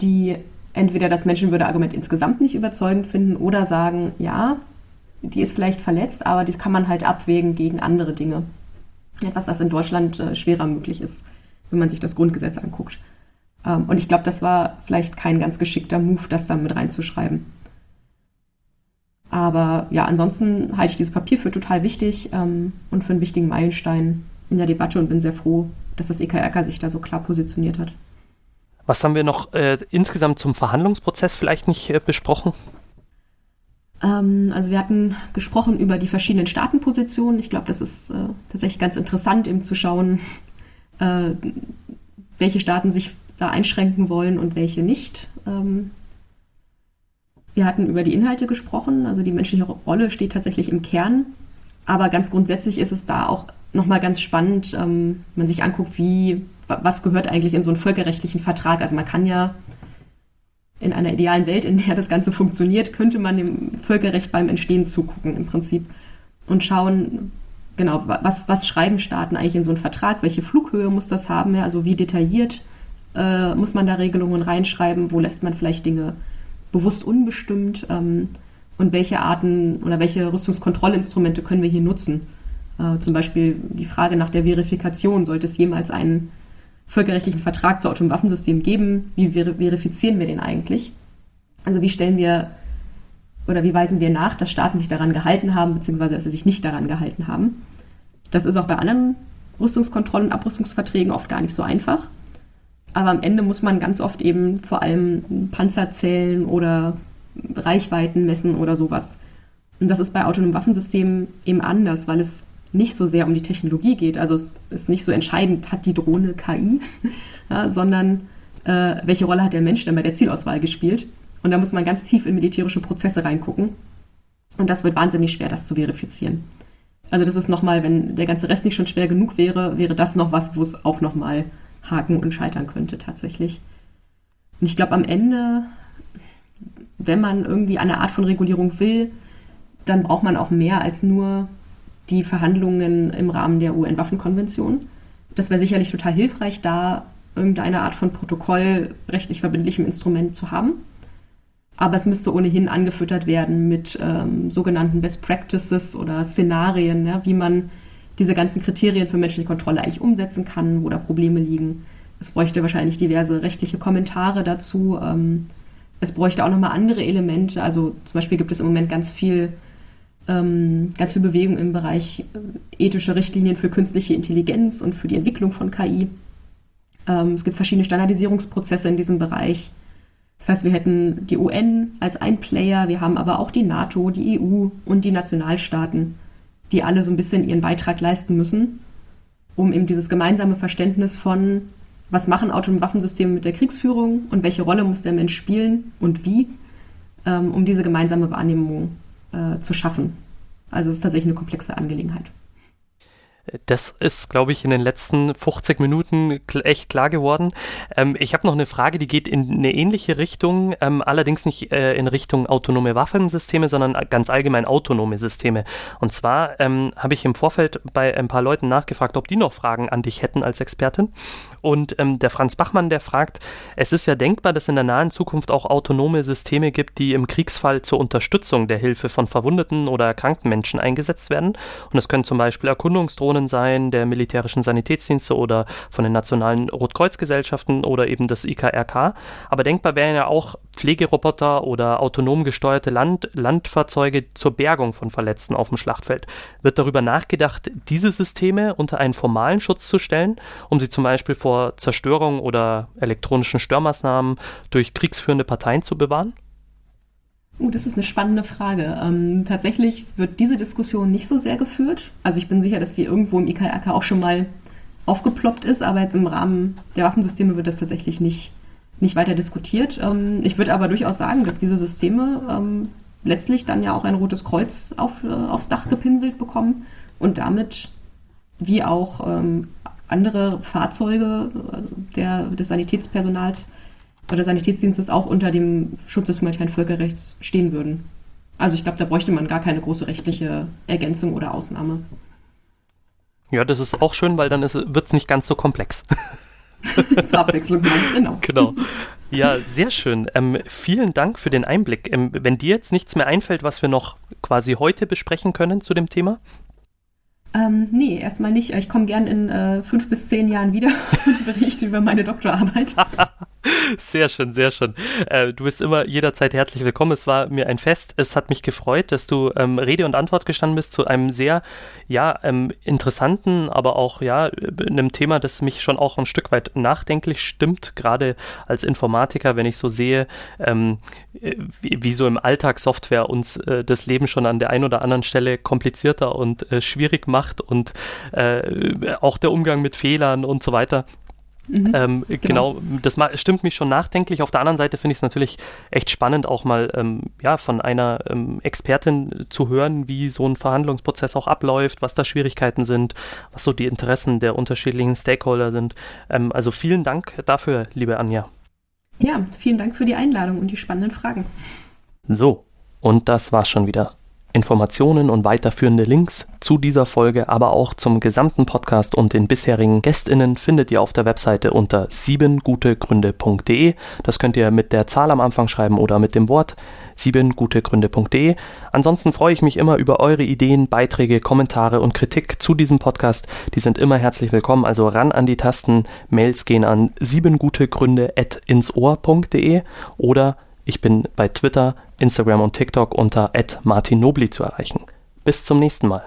die entweder das Menschenwürde-Argument insgesamt nicht überzeugend finden oder sagen, ja, die ist vielleicht verletzt, aber das kann man halt abwägen gegen andere Dinge. Etwas, das in Deutschland äh, schwerer möglich ist, wenn man sich das Grundgesetz anguckt. Ähm, und ich glaube, das war vielleicht kein ganz geschickter Move, das da mit reinzuschreiben. Aber ja, ansonsten halte ich dieses Papier für total wichtig ähm, und für einen wichtigen Meilenstein in der Debatte und bin sehr froh, dass das EKRK sich da so klar positioniert hat. Was haben wir noch äh, insgesamt zum Verhandlungsprozess vielleicht nicht äh, besprochen? Ähm, also wir hatten gesprochen über die verschiedenen Staatenpositionen. Ich glaube, das ist äh, tatsächlich ganz interessant, eben zu schauen, äh, welche Staaten sich da einschränken wollen und welche nicht. Ähm, wir hatten über die Inhalte gesprochen, also die menschliche Rolle steht tatsächlich im Kern. Aber ganz grundsätzlich ist es da auch nochmal ganz spannend, ähm, man sich anguckt, wie, was gehört eigentlich in so einen völkerrechtlichen Vertrag. Also man kann ja in einer idealen Welt, in der das Ganze funktioniert, könnte man dem Völkerrecht beim Entstehen zugucken im Prinzip und schauen, genau, was, was schreiben Staaten eigentlich in so einen Vertrag, welche Flughöhe muss das haben, ja? also wie detailliert äh, muss man da Regelungen reinschreiben, wo lässt man vielleicht Dinge bewusst unbestimmt ähm, und welche Arten oder welche Rüstungskontrollinstrumente können wir hier nutzen. Äh, zum Beispiel die Frage nach der Verifikation. Sollte es jemals einen völkerrechtlichen Vertrag zu Atomwaffensystemen geben? Wie ver verifizieren wir den eigentlich? Also wie stellen wir oder wie weisen wir nach, dass Staaten sich daran gehalten haben, beziehungsweise dass sie sich nicht daran gehalten haben? Das ist auch bei anderen Rüstungskontroll- und Abrüstungsverträgen oft gar nicht so einfach. Aber am Ende muss man ganz oft eben vor allem Panzer zählen oder Reichweiten messen oder sowas. Und das ist bei autonomen Waffensystemen eben anders, weil es nicht so sehr um die Technologie geht. Also es ist nicht so entscheidend, hat die Drohne KI, ja, sondern äh, welche Rolle hat der Mensch denn bei der Zielauswahl gespielt. Und da muss man ganz tief in militärische Prozesse reingucken. Und das wird wahnsinnig schwer, das zu verifizieren. Also das ist nochmal, wenn der ganze Rest nicht schon schwer genug wäre, wäre das noch was, wo es auch nochmal haken und scheitern könnte tatsächlich. Und ich glaube, am Ende, wenn man irgendwie eine Art von Regulierung will, dann braucht man auch mehr als nur die Verhandlungen im Rahmen der UN-Waffenkonvention. Das wäre sicherlich total hilfreich, da irgendeine Art von Protokoll rechtlich verbindlichem Instrument zu haben. Aber es müsste ohnehin angefüttert werden mit ähm, sogenannten Best Practices oder Szenarien, ja, wie man diese ganzen Kriterien für menschliche Kontrolle eigentlich umsetzen kann, wo da Probleme liegen. Es bräuchte wahrscheinlich diverse rechtliche Kommentare dazu. Ähm, es bräuchte auch nochmal andere Elemente. Also zum Beispiel gibt es im Moment ganz viel, ähm, ganz viel Bewegung im Bereich äh, ethische Richtlinien für künstliche Intelligenz und für die Entwicklung von KI. Ähm, es gibt verschiedene Standardisierungsprozesse in diesem Bereich. Das heißt, wir hätten die UN als ein Player, wir haben aber auch die NATO, die EU und die Nationalstaaten, die alle so ein bisschen ihren Beitrag leisten müssen, um eben dieses gemeinsame Verständnis von, was machen autonome Waffensysteme mit der Kriegsführung und welche Rolle muss der Mensch spielen und wie, ähm, um diese gemeinsame Wahrnehmung äh, zu schaffen. Also es ist tatsächlich eine komplexe Angelegenheit. Das ist, glaube ich, in den letzten 50 Minuten echt klar geworden. Ähm, ich habe noch eine Frage, die geht in eine ähnliche Richtung, ähm, allerdings nicht äh, in Richtung autonome Waffensysteme, sondern ganz allgemein autonome Systeme. Und zwar ähm, habe ich im Vorfeld bei ein paar Leuten nachgefragt, ob die noch Fragen an dich hätten als Expertin. Und ähm, der Franz Bachmann, der fragt, es ist ja denkbar, dass in der nahen Zukunft auch autonome Systeme gibt, die im Kriegsfall zur Unterstützung der Hilfe von verwundeten oder erkrankten Menschen eingesetzt werden. Und es können zum Beispiel Erkundungsdrohnen sein, der militärischen Sanitätsdienste oder von den nationalen Rotkreuzgesellschaften oder eben das IKRK. Aber denkbar wären ja auch Pflegeroboter oder autonom gesteuerte Land Landfahrzeuge zur Bergung von Verletzten auf dem Schlachtfeld. Wird darüber nachgedacht, diese Systeme unter einen formalen Schutz zu stellen, um sie zum Beispiel vor Zerstörung oder elektronischen Störmaßnahmen durch kriegsführende Parteien zu bewahren? Uh, das ist eine spannende Frage. Ähm, tatsächlich wird diese Diskussion nicht so sehr geführt. Also ich bin sicher, dass sie irgendwo im IKRK auch schon mal aufgeploppt ist, aber jetzt im Rahmen der Waffensysteme wird das tatsächlich nicht, nicht weiter diskutiert. Ähm, ich würde aber durchaus sagen, dass diese Systeme ähm, letztlich dann ja auch ein rotes Kreuz auf, äh, aufs Dach gepinselt bekommen und damit wie auch ähm, andere Fahrzeuge äh, der, des Sanitätspersonals oder Sanitätsdienstes auch unter dem Schutz des humanitären Völkerrechts stehen würden. Also ich glaube, da bräuchte man gar keine große rechtliche Ergänzung oder Ausnahme. Ja, das ist auch schön, weil dann wird es nicht ganz so komplex. Zur Abwechslung, genau. Genau. Ja, sehr schön. Ähm, vielen Dank für den Einblick. Ähm, wenn dir jetzt nichts mehr einfällt, was wir noch quasi heute besprechen können zu dem Thema? Ähm, nee, erstmal nicht. Ich komme gern in äh, fünf bis zehn Jahren wieder und berichte über meine Doktorarbeit. Sehr schön, sehr schön. Äh, du bist immer jederzeit herzlich willkommen. Es war mir ein Fest. Es hat mich gefreut, dass du ähm, Rede und Antwort gestanden bist zu einem sehr, ja, ähm, interessanten, aber auch, ja, einem Thema, das mich schon auch ein Stück weit nachdenklich stimmt, gerade als Informatiker, wenn ich so sehe, ähm, wie, wie, so im Alltag Software uns äh, das Leben schon an der einen oder anderen Stelle komplizierter und äh, schwierig macht und äh, auch der Umgang mit Fehlern und so weiter. Mhm, ähm, genau. genau. das stimmt mich schon nachdenklich. Auf der anderen Seite finde ich es natürlich echt spannend, auch mal ähm, ja, von einer ähm, Expertin zu hören, wie so ein Verhandlungsprozess auch abläuft, was da Schwierigkeiten sind, was so die Interessen der unterschiedlichen Stakeholder sind. Ähm, also vielen Dank dafür, liebe Anja. Ja, vielen Dank für die Einladung und die spannenden Fragen. So, und das war's schon wieder. Informationen und weiterführende Links zu dieser Folge, aber auch zum gesamten Podcast und den bisherigen GästInnen findet ihr auf der Webseite unter siebengutegründe.de. Das könnt ihr mit der Zahl am Anfang schreiben oder mit dem Wort siebengutegründe.de. Ansonsten freue ich mich immer über eure Ideen, Beiträge, Kommentare und Kritik zu diesem Podcast. Die sind immer herzlich willkommen, also ran an die Tasten. Mails gehen an siebengutegründe.insohr.de oder ich bin bei Twitter, Instagram und TikTok unter @martinnobli zu erreichen. Bis zum nächsten Mal.